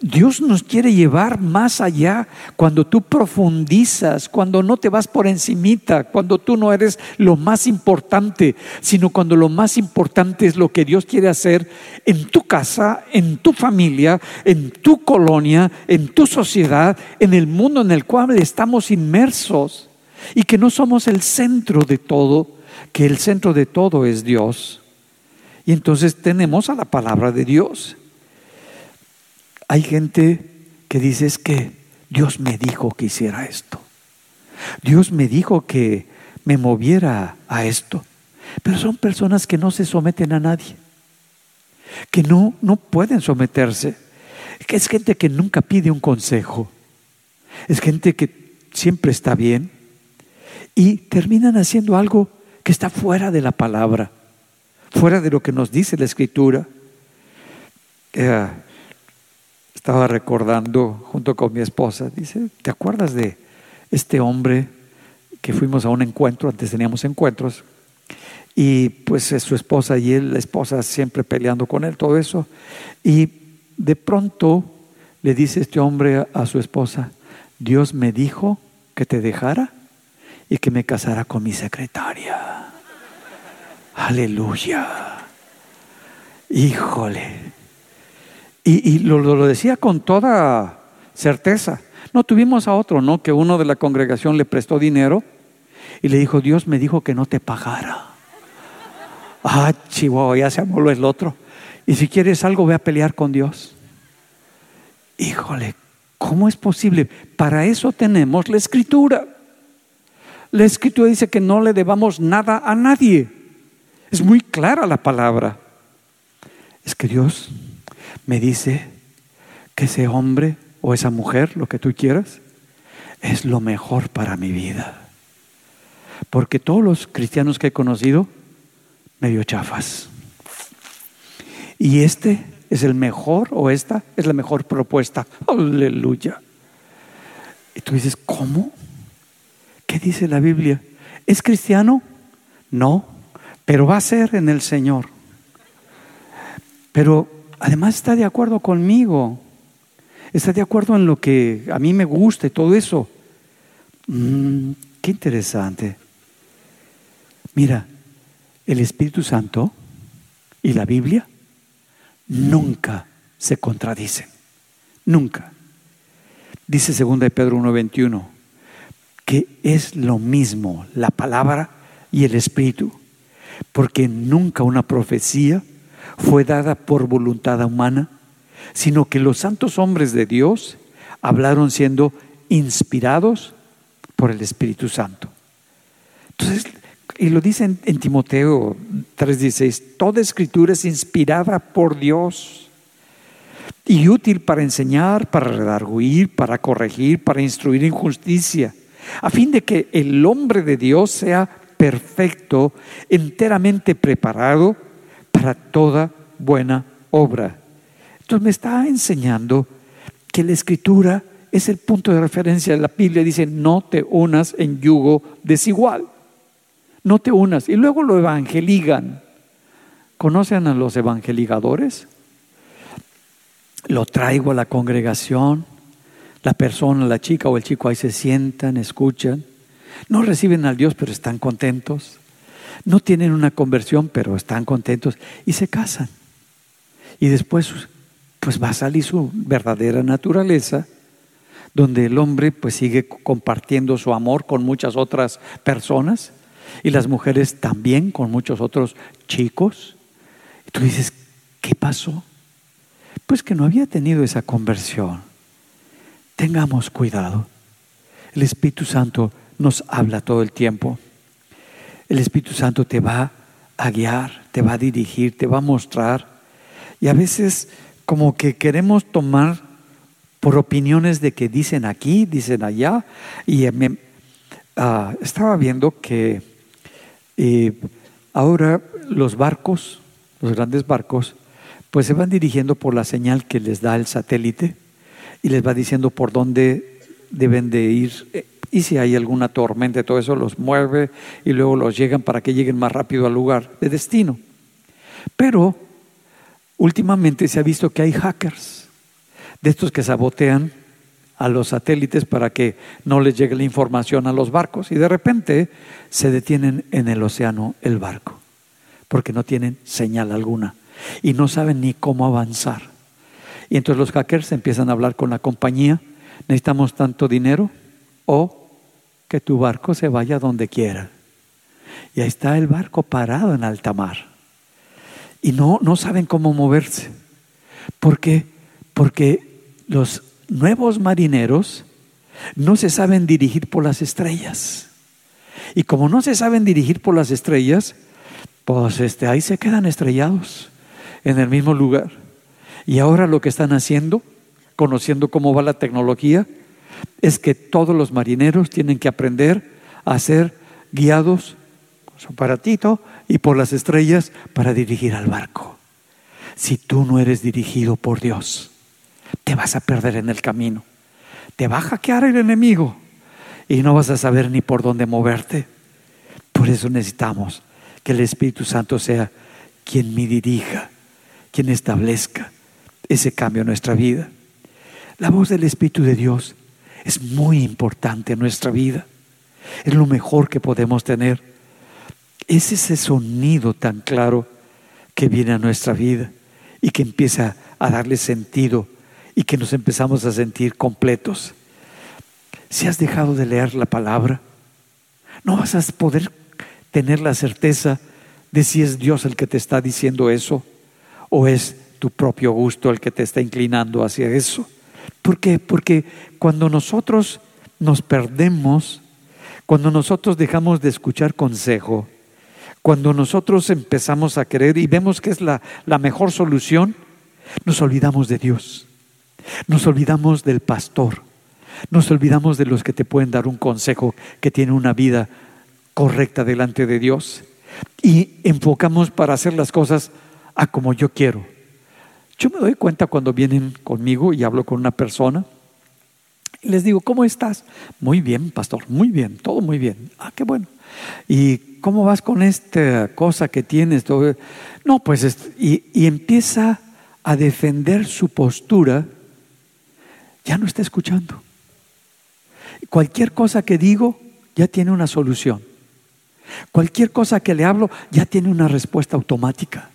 Speaker 2: Dios nos quiere llevar más allá cuando tú profundizas, cuando no te vas por encimita, cuando tú no eres lo más importante, sino cuando lo más importante es lo que Dios quiere hacer en tu casa, en tu familia, en tu colonia, en tu sociedad, en el mundo en el cual estamos inmersos y que no somos el centro de todo, que el centro de todo es Dios. Y entonces tenemos a la palabra de Dios. Hay gente que dice es que Dios me dijo que hiciera esto. Dios me dijo que me moviera a esto. Pero son personas que no se someten a nadie, que no, no pueden someterse. Es gente que nunca pide un consejo, es gente que siempre está bien y terminan haciendo algo que está fuera de la palabra, fuera de lo que nos dice la escritura. Eh, estaba recordando junto con mi esposa, dice, ¿te acuerdas de este hombre que fuimos a un encuentro, antes teníamos encuentros, y pues su esposa y él, la esposa siempre peleando con él, todo eso, y de pronto le dice este hombre a su esposa, Dios me dijo que te dejara y que me casara con mi secretaria. Aleluya. Híjole. Y, lo, lo, decía con toda certeza. No tuvimos a otro, ¿no? Que uno de la congregación le prestó dinero y le dijo, Dios me dijo que no te pagara. Ah, chihuahua, ya se amoló el otro. Y si quieres algo, ve a pelear con Dios. Híjole, ¿cómo es posible? Para eso tenemos la escritura. La escritura dice que no le debamos nada a nadie. Es muy clara la palabra. Es que Dios me dice que ese hombre o esa mujer, lo que tú quieras, es lo mejor para mi vida. Porque todos los cristianos que he conocido, medio chafas. Y este es el mejor o esta es la mejor propuesta. Aleluya. Y tú dices, ¿cómo? ¿Qué dice la Biblia? ¿Es cristiano? No, pero va a ser en el Señor. Pero además está de acuerdo conmigo está de acuerdo en lo que a mí me gusta y todo eso. Mm, qué interesante. Mira, el Espíritu Santo y la Biblia nunca se contradicen. Nunca. Dice 2 de Pedro 1:21 que es lo mismo la palabra y el Espíritu, porque nunca una profecía fue dada por voluntad humana, sino que los santos hombres de Dios hablaron siendo inspirados por el Espíritu Santo. Entonces, y lo dice en, Timoteo 3:16, toda escritura es inspirada por Dios y útil para enseñar, para redarguir, para corregir, para instruir en justicia, a fin de que el hombre de Dios sea perfecto, enteramente preparado para toda buena obra. Entonces me está enseñando que la escritura es el punto de referencia. La Biblia dice, no te unas en yugo desigual. No te unas. Y luego lo evangeligan. ¿Conocen a los evangeligadores? Lo traigo a la congregación. La persona, la chica o el chico ahí se sientan, escuchan. No reciben al Dios, pero están contentos. No tienen una conversión, pero están contentos. Y se casan. Y después pues va a salir su verdadera naturaleza, donde el hombre pues sigue compartiendo su amor con muchas otras personas y las mujeres también con muchos otros chicos. Y tú dices, ¿qué pasó? Pues que no había tenido esa conversión. Tengamos cuidado. El Espíritu Santo nos habla todo el tiempo. El Espíritu Santo te va a guiar, te va a dirigir, te va a mostrar. Y a veces como que queremos tomar por opiniones de que dicen aquí, dicen allá, y ah, estaba viendo que eh, ahora los barcos, los grandes barcos, pues se van dirigiendo por la señal que les da el satélite y les va diciendo por dónde deben de ir y si hay alguna tormenta, todo eso los mueve y luego los llegan para que lleguen más rápido al lugar de destino. Pero Últimamente se ha visto que hay hackers, de estos que sabotean a los satélites para que no les llegue la información a los barcos y de repente se detienen en el océano el barco porque no tienen señal alguna y no saben ni cómo avanzar. Y entonces los hackers empiezan a hablar con la compañía, necesitamos tanto dinero o que tu barco se vaya donde quiera. Y ahí está el barco parado en alta mar y no, no saben cómo moverse. ¿Por qué? Porque los nuevos marineros no se saben dirigir por las estrellas. Y como no se saben dirigir por las estrellas, pues este, ahí se quedan estrellados en el mismo lugar. Y ahora lo que están haciendo, conociendo cómo va la tecnología, es que todos los marineros tienen que aprender a ser guiados por su aparatito y por las estrellas para dirigir al barco. Si tú no eres dirigido por Dios, te vas a perder en el camino. Te va a hackear el enemigo y no vas a saber ni por dónde moverte. Por eso necesitamos que el Espíritu Santo sea quien me dirija, quien establezca ese cambio en nuestra vida. La voz del Espíritu de Dios es muy importante en nuestra vida. Es lo mejor que podemos tener. Es ese sonido tan claro que viene a nuestra vida y que empieza a darle sentido y que nos empezamos a sentir completos. Si has dejado de leer la palabra, no vas a poder tener la certeza de si es Dios el que te está diciendo eso o es tu propio gusto el que te está inclinando hacia eso. ¿Por qué? Porque cuando nosotros nos perdemos, cuando nosotros dejamos de escuchar consejo, cuando nosotros empezamos a querer y vemos que es la, la mejor solución, nos olvidamos de Dios, nos olvidamos del pastor, nos olvidamos de los que te pueden dar un consejo que tiene una vida correcta delante de Dios y enfocamos para hacer las cosas a como yo quiero. Yo me doy cuenta cuando vienen conmigo y hablo con una persona y les digo, ¿cómo estás? Muy bien, pastor, muy bien, todo muy bien. Ah, qué bueno. ¿Y cómo vas con esta cosa que tienes? No, pues, y, empieza a defender su postura, ya no está escuchando. Cualquier cosa que digo ya tiene una solución. Cualquier cosa que le hablo ya tiene una respuesta automática.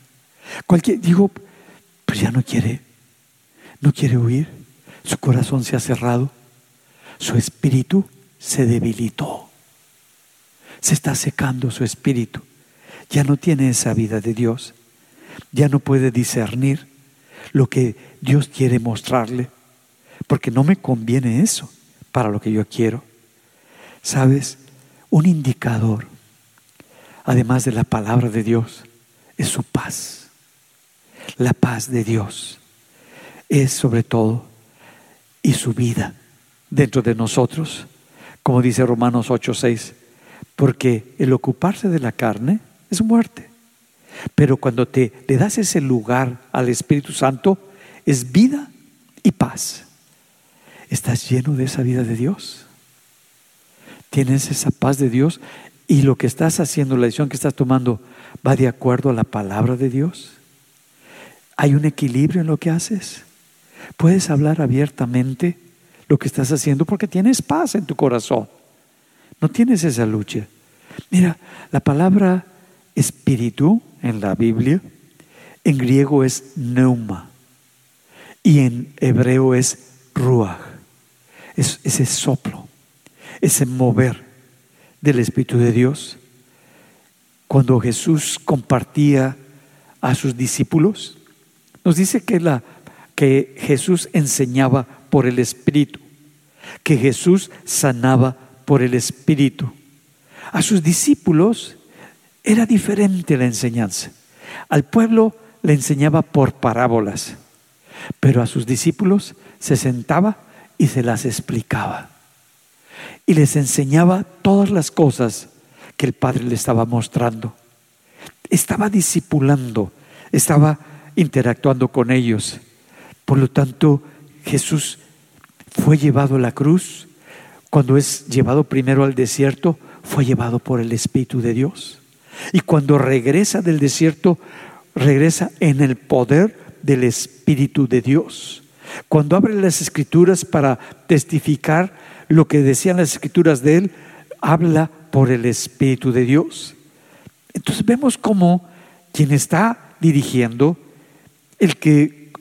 Speaker 2: Cualquier, digo, pues ya no quiere, no quiere oír. Su corazón se ha cerrado, su espíritu se debilitó. Se está secando su espíritu. Ya no tiene esa vida de Dios. Ya no puede discernir lo que Dios quiere mostrarle, porque no me conviene eso para lo que yo quiero. ¿Sabes? Un indicador, además de la palabra de Dios, es su paz. La paz de Dios es sobre todo y su vida dentro de nosotros, como dice Romanos 8:6, porque el ocuparse de la carne es muerte. Pero cuando te le das ese lugar al Espíritu Santo, es vida y paz. ¿Estás lleno de esa vida de Dios? ¿Tienes esa paz de Dios? ¿Y lo que estás haciendo, la decisión que estás tomando, va de acuerdo a la palabra de Dios? ¿Hay un equilibrio en lo que haces? ¿Puedes hablar abiertamente lo que estás haciendo porque tienes paz en tu corazón? No tienes esa lucha. Mira, la palabra espíritu en la Biblia en griego es neuma y en hebreo es ruach es ese soplo, ese mover del Espíritu de Dios. Cuando Jesús compartía a sus discípulos, nos dice que, la, que Jesús enseñaba por el Espíritu, que Jesús sanaba por el Espíritu. A sus discípulos era diferente la enseñanza. Al pueblo le enseñaba por parábolas, pero a sus discípulos se sentaba y se las explicaba. Y les enseñaba todas las cosas que el Padre le estaba mostrando. Estaba discipulando, estaba interactuando con ellos. Por lo tanto, Jesús fue llevado a la cruz. Cuando es llevado primero al desierto, fue llevado por el Espíritu de Dios. Y cuando regresa del desierto, regresa en el poder del Espíritu de Dios. Cuando abre las escrituras para testificar lo que decían las escrituras de él, habla por el Espíritu de Dios. Entonces vemos cómo quien está dirigiendo, el que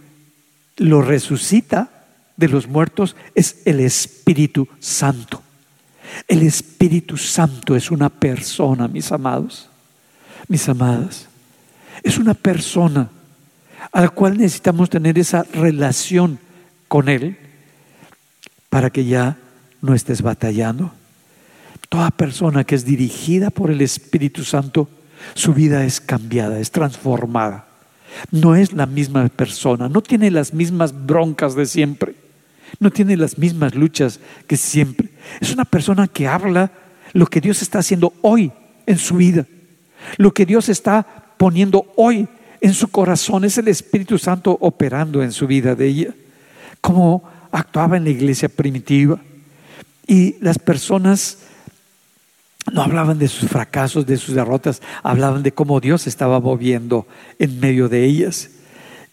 Speaker 2: lo resucita de los muertos, es el Espíritu Santo. El Espíritu Santo es una persona, mis amados, mis amadas. Es una persona a la cual necesitamos tener esa relación con Él para que ya no estés batallando. Toda persona que es dirigida por el Espíritu Santo, su vida es cambiada, es transformada. No es la misma persona, no tiene las mismas broncas de siempre, no tiene las mismas luchas que siempre. Es una persona que habla lo que Dios está haciendo hoy en su vida, lo que Dios está poniendo hoy en su corazón, es el Espíritu Santo operando en su vida de ella, como actuaba en la iglesia primitiva. Y las personas no hablaban de sus fracasos, de sus derrotas, hablaban de cómo Dios estaba moviendo en medio de ellas.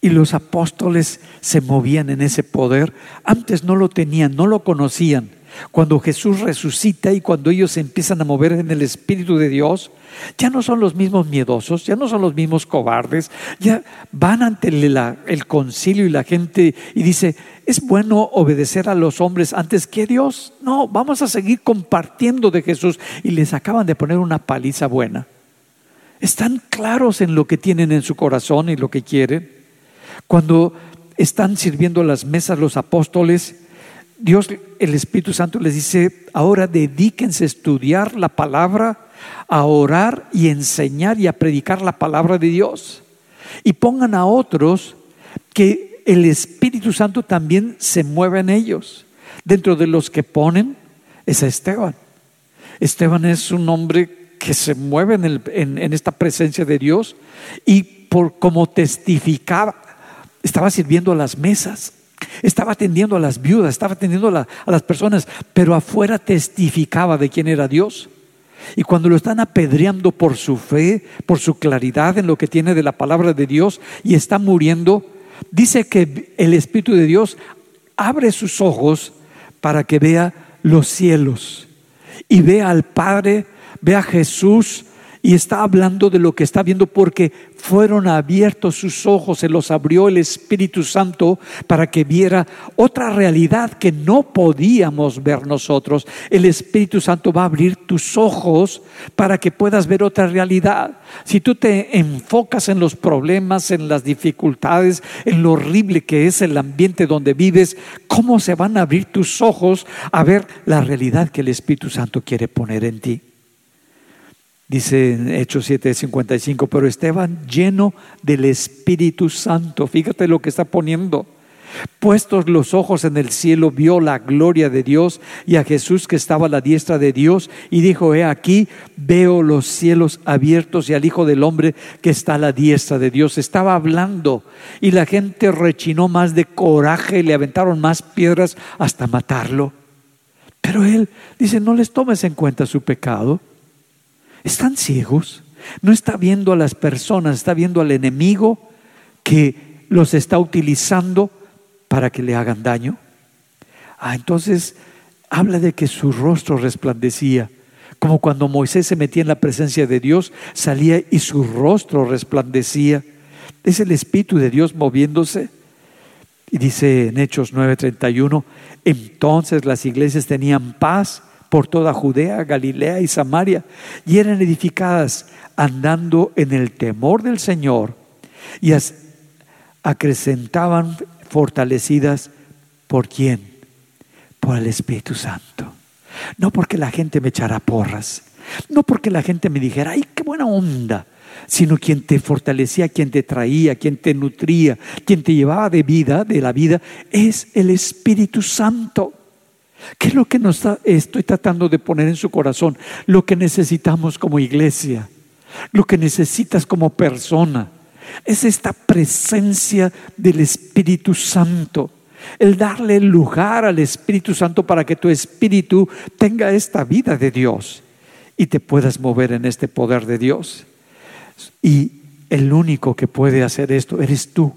Speaker 2: Y los apóstoles se movían en ese poder. Antes no lo tenían, no lo conocían. Cuando Jesús resucita y cuando ellos se empiezan a mover en el Espíritu de Dios, ya no son los mismos miedosos, ya no son los mismos cobardes, ya van ante el, concilio y la gente y dice, ¿es bueno obedecer a los hombres antes que Dios? No, vamos a seguir compartiendo de Jesús y les acaban de poner una paliza buena. Están claros en lo que tienen en su corazón y lo que quieren. Cuando están sirviendo las mesas los apóstoles, Dios, el Espíritu Santo les dice, ahora dedíquense a estudiar la palabra, a orar y enseñar y a predicar la palabra de Dios. Y pongan a otros que el Espíritu Santo también se mueva en ellos. Dentro de los que ponen es a Esteban. Esteban es un hombre que se mueve en, en esta presencia de Dios y por como testificaba, estaba sirviendo a las mesas estaba atendiendo a las viudas, estaba atendiendo a, las personas, pero afuera testificaba de quién era Dios. Y cuando lo están apedreando por su fe, por su claridad en lo que tiene de la palabra de Dios y está muriendo, dice que el Espíritu de Dios abre sus ojos para que vea los cielos y vea al Padre, vea a Jesús y está hablando de lo que está viendo porque fueron abiertos sus ojos, se los abrió el Espíritu Santo para que viera otra realidad que no podíamos ver nosotros. El Espíritu Santo va a abrir tus ojos para que puedas ver otra realidad. Si tú te enfocas en los problemas, en las dificultades, en lo horrible que es el ambiente donde vives, ¿cómo se van a abrir tus ojos a ver la realidad que el Espíritu Santo quiere poner en ti? Dice en Hechos 7:55, pero Esteban lleno del Espíritu Santo, fíjate lo que está poniendo. Puestos los ojos en el cielo, vio la gloria de Dios y a Jesús que estaba a la diestra de Dios y dijo, he aquí, veo los cielos abiertos y al Hijo del Hombre que está a la diestra de Dios. Estaba hablando y la gente rechinó más de coraje, le aventaron más piedras hasta matarlo. Pero él dice, no les tomes en cuenta su pecado. Están ciegos. No está viendo a las personas, está viendo al enemigo que los está utilizando para que le hagan daño. Ah, entonces habla de que su rostro resplandecía, como cuando Moisés se metía en la presencia de Dios, salía y su rostro resplandecía. Es el Espíritu de Dios moviéndose. Y dice en Hechos 9:31, entonces las iglesias tenían paz por toda Judea, Galilea y Samaria, y eran edificadas andando en el temor del Señor y acrecentaban fortalecidas por quién? Por el Espíritu Santo. No porque la gente me echara porras, no porque la gente me dijera, ay, qué buena onda, sino quien te fortalecía, quien te traía, quien te nutría, quien te llevaba de vida, de la vida, es el Espíritu Santo. ¿Qué es lo que nos estoy tratando de poner en su corazón? Lo que necesitamos como iglesia, lo que necesitas como persona, es esta presencia del Espíritu Santo. El darle lugar al Espíritu Santo para que tu espíritu tenga esta vida de Dios y te puedas mover en este poder de Dios. Y el único que puede hacer esto eres tú,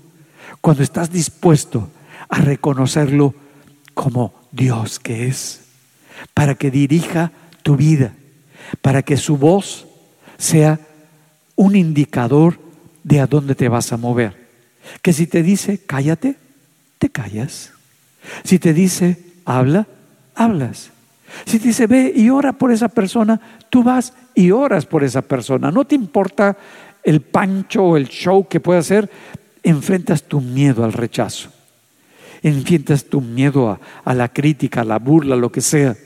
Speaker 2: cuando estás dispuesto a reconocerlo como Dios que es, para que dirija tu vida, para que su voz sea un indicador de a dónde te vas a mover. Que si te dice cállate, te callas. Si te dice habla, hablas. Si te dice ve y ora por esa persona, tú vas y oras por esa persona. No te importa el pancho o el show que pueda hacer, enfrentas tu miedo al rechazo enfrentas tu miedo a, la crítica, a la burla, lo que sea.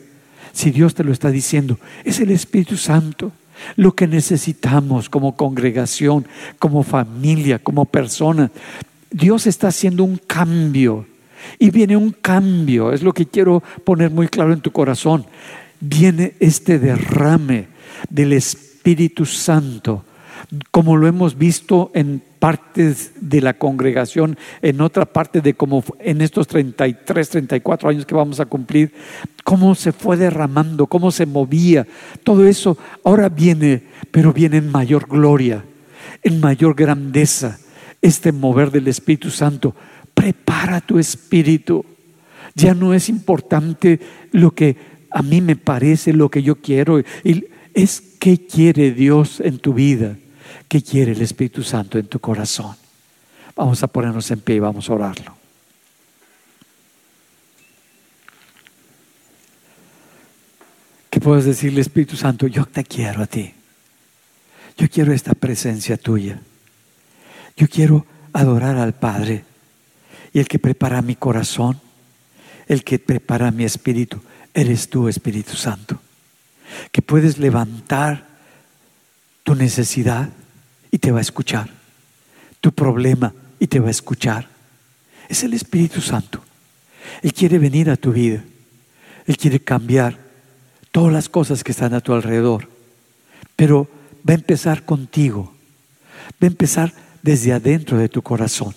Speaker 2: Si Dios te lo está diciendo, es el Espíritu Santo. Lo que necesitamos como congregación, como familia, como persona. Dios está haciendo un cambio. Y viene un cambio, es lo que quiero poner muy claro en tu corazón. Viene este derrame del Espíritu Santo, como lo hemos visto en partes de la congregación, en otra parte de como en estos 33, 34 años que vamos a cumplir, cómo se fue derramando, cómo se movía, todo eso ahora viene, pero viene en mayor gloria, en mayor grandeza, este mover del Espíritu Santo. Prepara tu espíritu. Ya no es importante lo que a mí me parece, lo que yo quiero, es qué quiere Dios en tu vida. ¿Qué quiere el Espíritu Santo en tu corazón? Vamos a ponernos en pie y vamos a orarlo. ¿Qué puedes decirle, Espíritu Santo? Yo te quiero a ti. Yo quiero esta presencia tuya. Yo quiero adorar al Padre. Y el que prepara mi corazón, el que prepara mi espíritu, eres tú, Espíritu Santo. Que puedes levantar tu necesidad y te va a escuchar. Tu problema y te va a escuchar. Es el Espíritu Santo. Él quiere venir a tu vida. Él quiere cambiar todas las cosas que están a tu alrededor. Pero va a empezar contigo. Va a empezar desde adentro de tu corazón.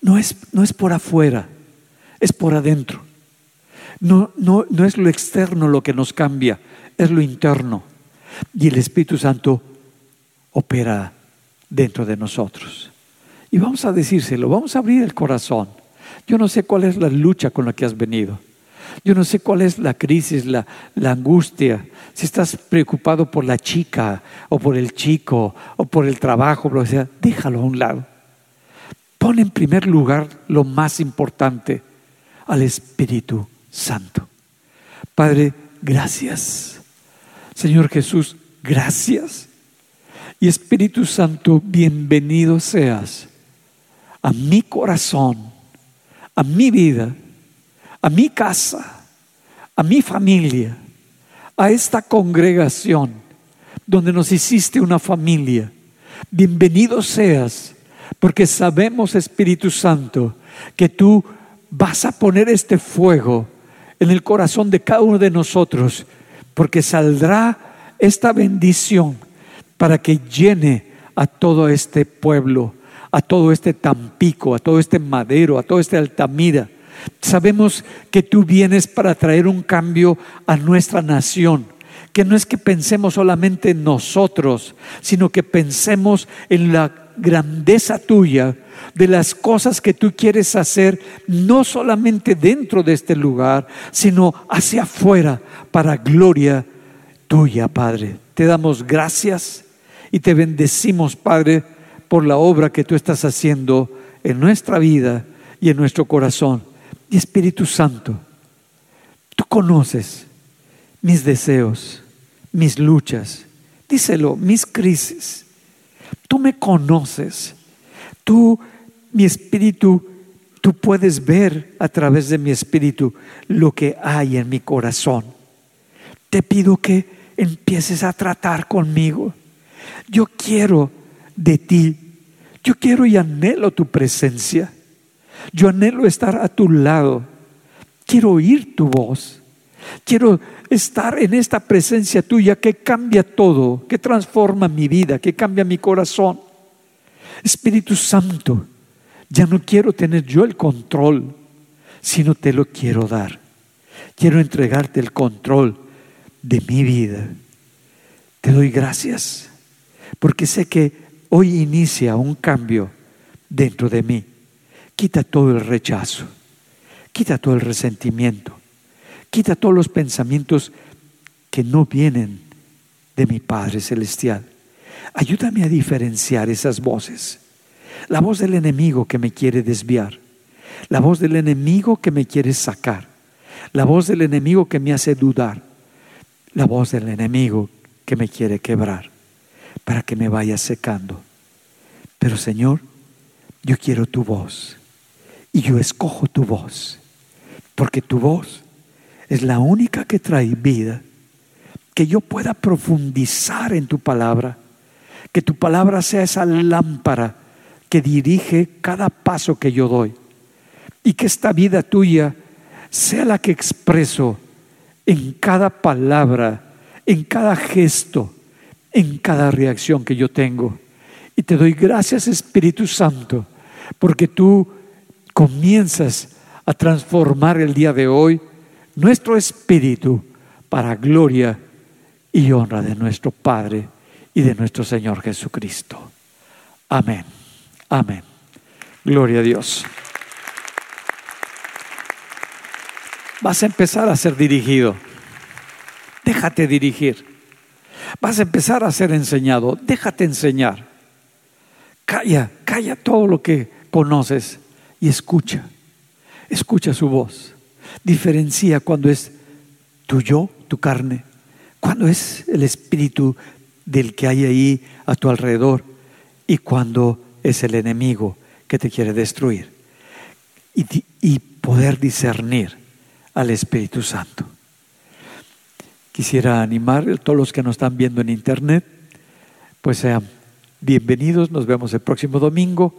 Speaker 2: No es, no es por afuera, es por adentro. No, no, no es lo externo lo que nos cambia, es lo interno. Y el Espíritu Santo opera dentro de nosotros. Y vamos a decírselo, vamos a abrir el corazón. Yo no sé cuál es la lucha con la que has venido. Yo no sé cuál es la crisis, la, angustia. Si estás preocupado por la chica o por el chico o por el trabajo, lo sea, déjalo a un lado. Pon en primer lugar lo más importante, al Espíritu Santo. Padre, gracias. Señor Jesús, gracias y Espíritu Santo, bienvenido seas a mi corazón, a mi vida, a mi casa, a mi familia, a esta congregación donde nos hiciste una familia. Bienvenido seas, porque sabemos, Espíritu Santo, que tú vas a poner este fuego en el corazón de cada uno de nosotros, porque saldrá esta bendición para que llene a todo este pueblo, a todo este Tampico, a todo este Madero, a todo este Altamira. Sabemos que tú vienes para traer un cambio a nuestra nación, que no es que pensemos solamente en nosotros, sino que pensemos en la grandeza tuya, de las cosas que tú quieres hacer, no solamente dentro de este lugar, sino hacia afuera, para gloria tuya, Padre. Te damos gracias y te bendecimos, Padre, por la obra que tú estás haciendo en nuestra vida y en nuestro corazón. Y Espíritu Santo, tú conoces mis deseos, mis luchas, díselo, mis crisis. Tú me conoces. Tú, mi espíritu, tú puedes ver a través de mi espíritu lo que hay en mi corazón. Te pido que empieces a tratar conmigo yo quiero de ti, yo quiero y anhelo tu presencia, yo anhelo estar a tu lado, quiero oír tu voz, quiero estar en esta presencia tuya que cambia todo, que transforma mi vida, que cambia mi corazón. Espíritu Santo, ya no quiero tener yo el control, sino te lo quiero dar. Quiero entregarte el control de mi vida. Te doy gracias porque sé que hoy inicia un cambio dentro de mí. Quita todo el rechazo, quita todo el resentimiento, quita todos los pensamientos que no vienen de mi Padre Celestial. Ayúdame a diferenciar esas voces. La voz del enemigo que me quiere desviar, la voz del enemigo que me quiere sacar, la voz del enemigo que me hace dudar, la voz del enemigo que me quiere quebrar para que me vaya secando. Pero Señor, yo quiero tu voz y yo escojo tu voz, porque tu voz es la única que trae vida. Que yo pueda profundizar en tu palabra. Que tu palabra sea esa lámpara que dirige cada paso que yo doy. Y que esta vida tuya sea la que expreso en cada palabra, en cada gesto, en cada reacción que yo tengo. Y te doy gracias Espíritu Santo, porque tú comienzas a transformar el día de hoy nuestro espíritu para gloria y honra de nuestro Padre y de nuestro Señor Jesucristo. Amén. Amén. Gloria a Dios. Vas a empezar a ser dirigido. Déjate dirigir. Vas a empezar a ser enseñado. Déjate enseñar. Calla, calla todo lo que conoces y escucha. Escucha su voz. Diferencia cuando es tu yo, tu carne, cuando es el espíritu del que hay ahí a tu alrededor y cuando es el enemigo que te quiere destruir. Y, y poder discernir al Espíritu Santo. Quisiera animar a todos los que nos están viendo en internet, pues sean bienvenidos, nos vemos el próximo domingo.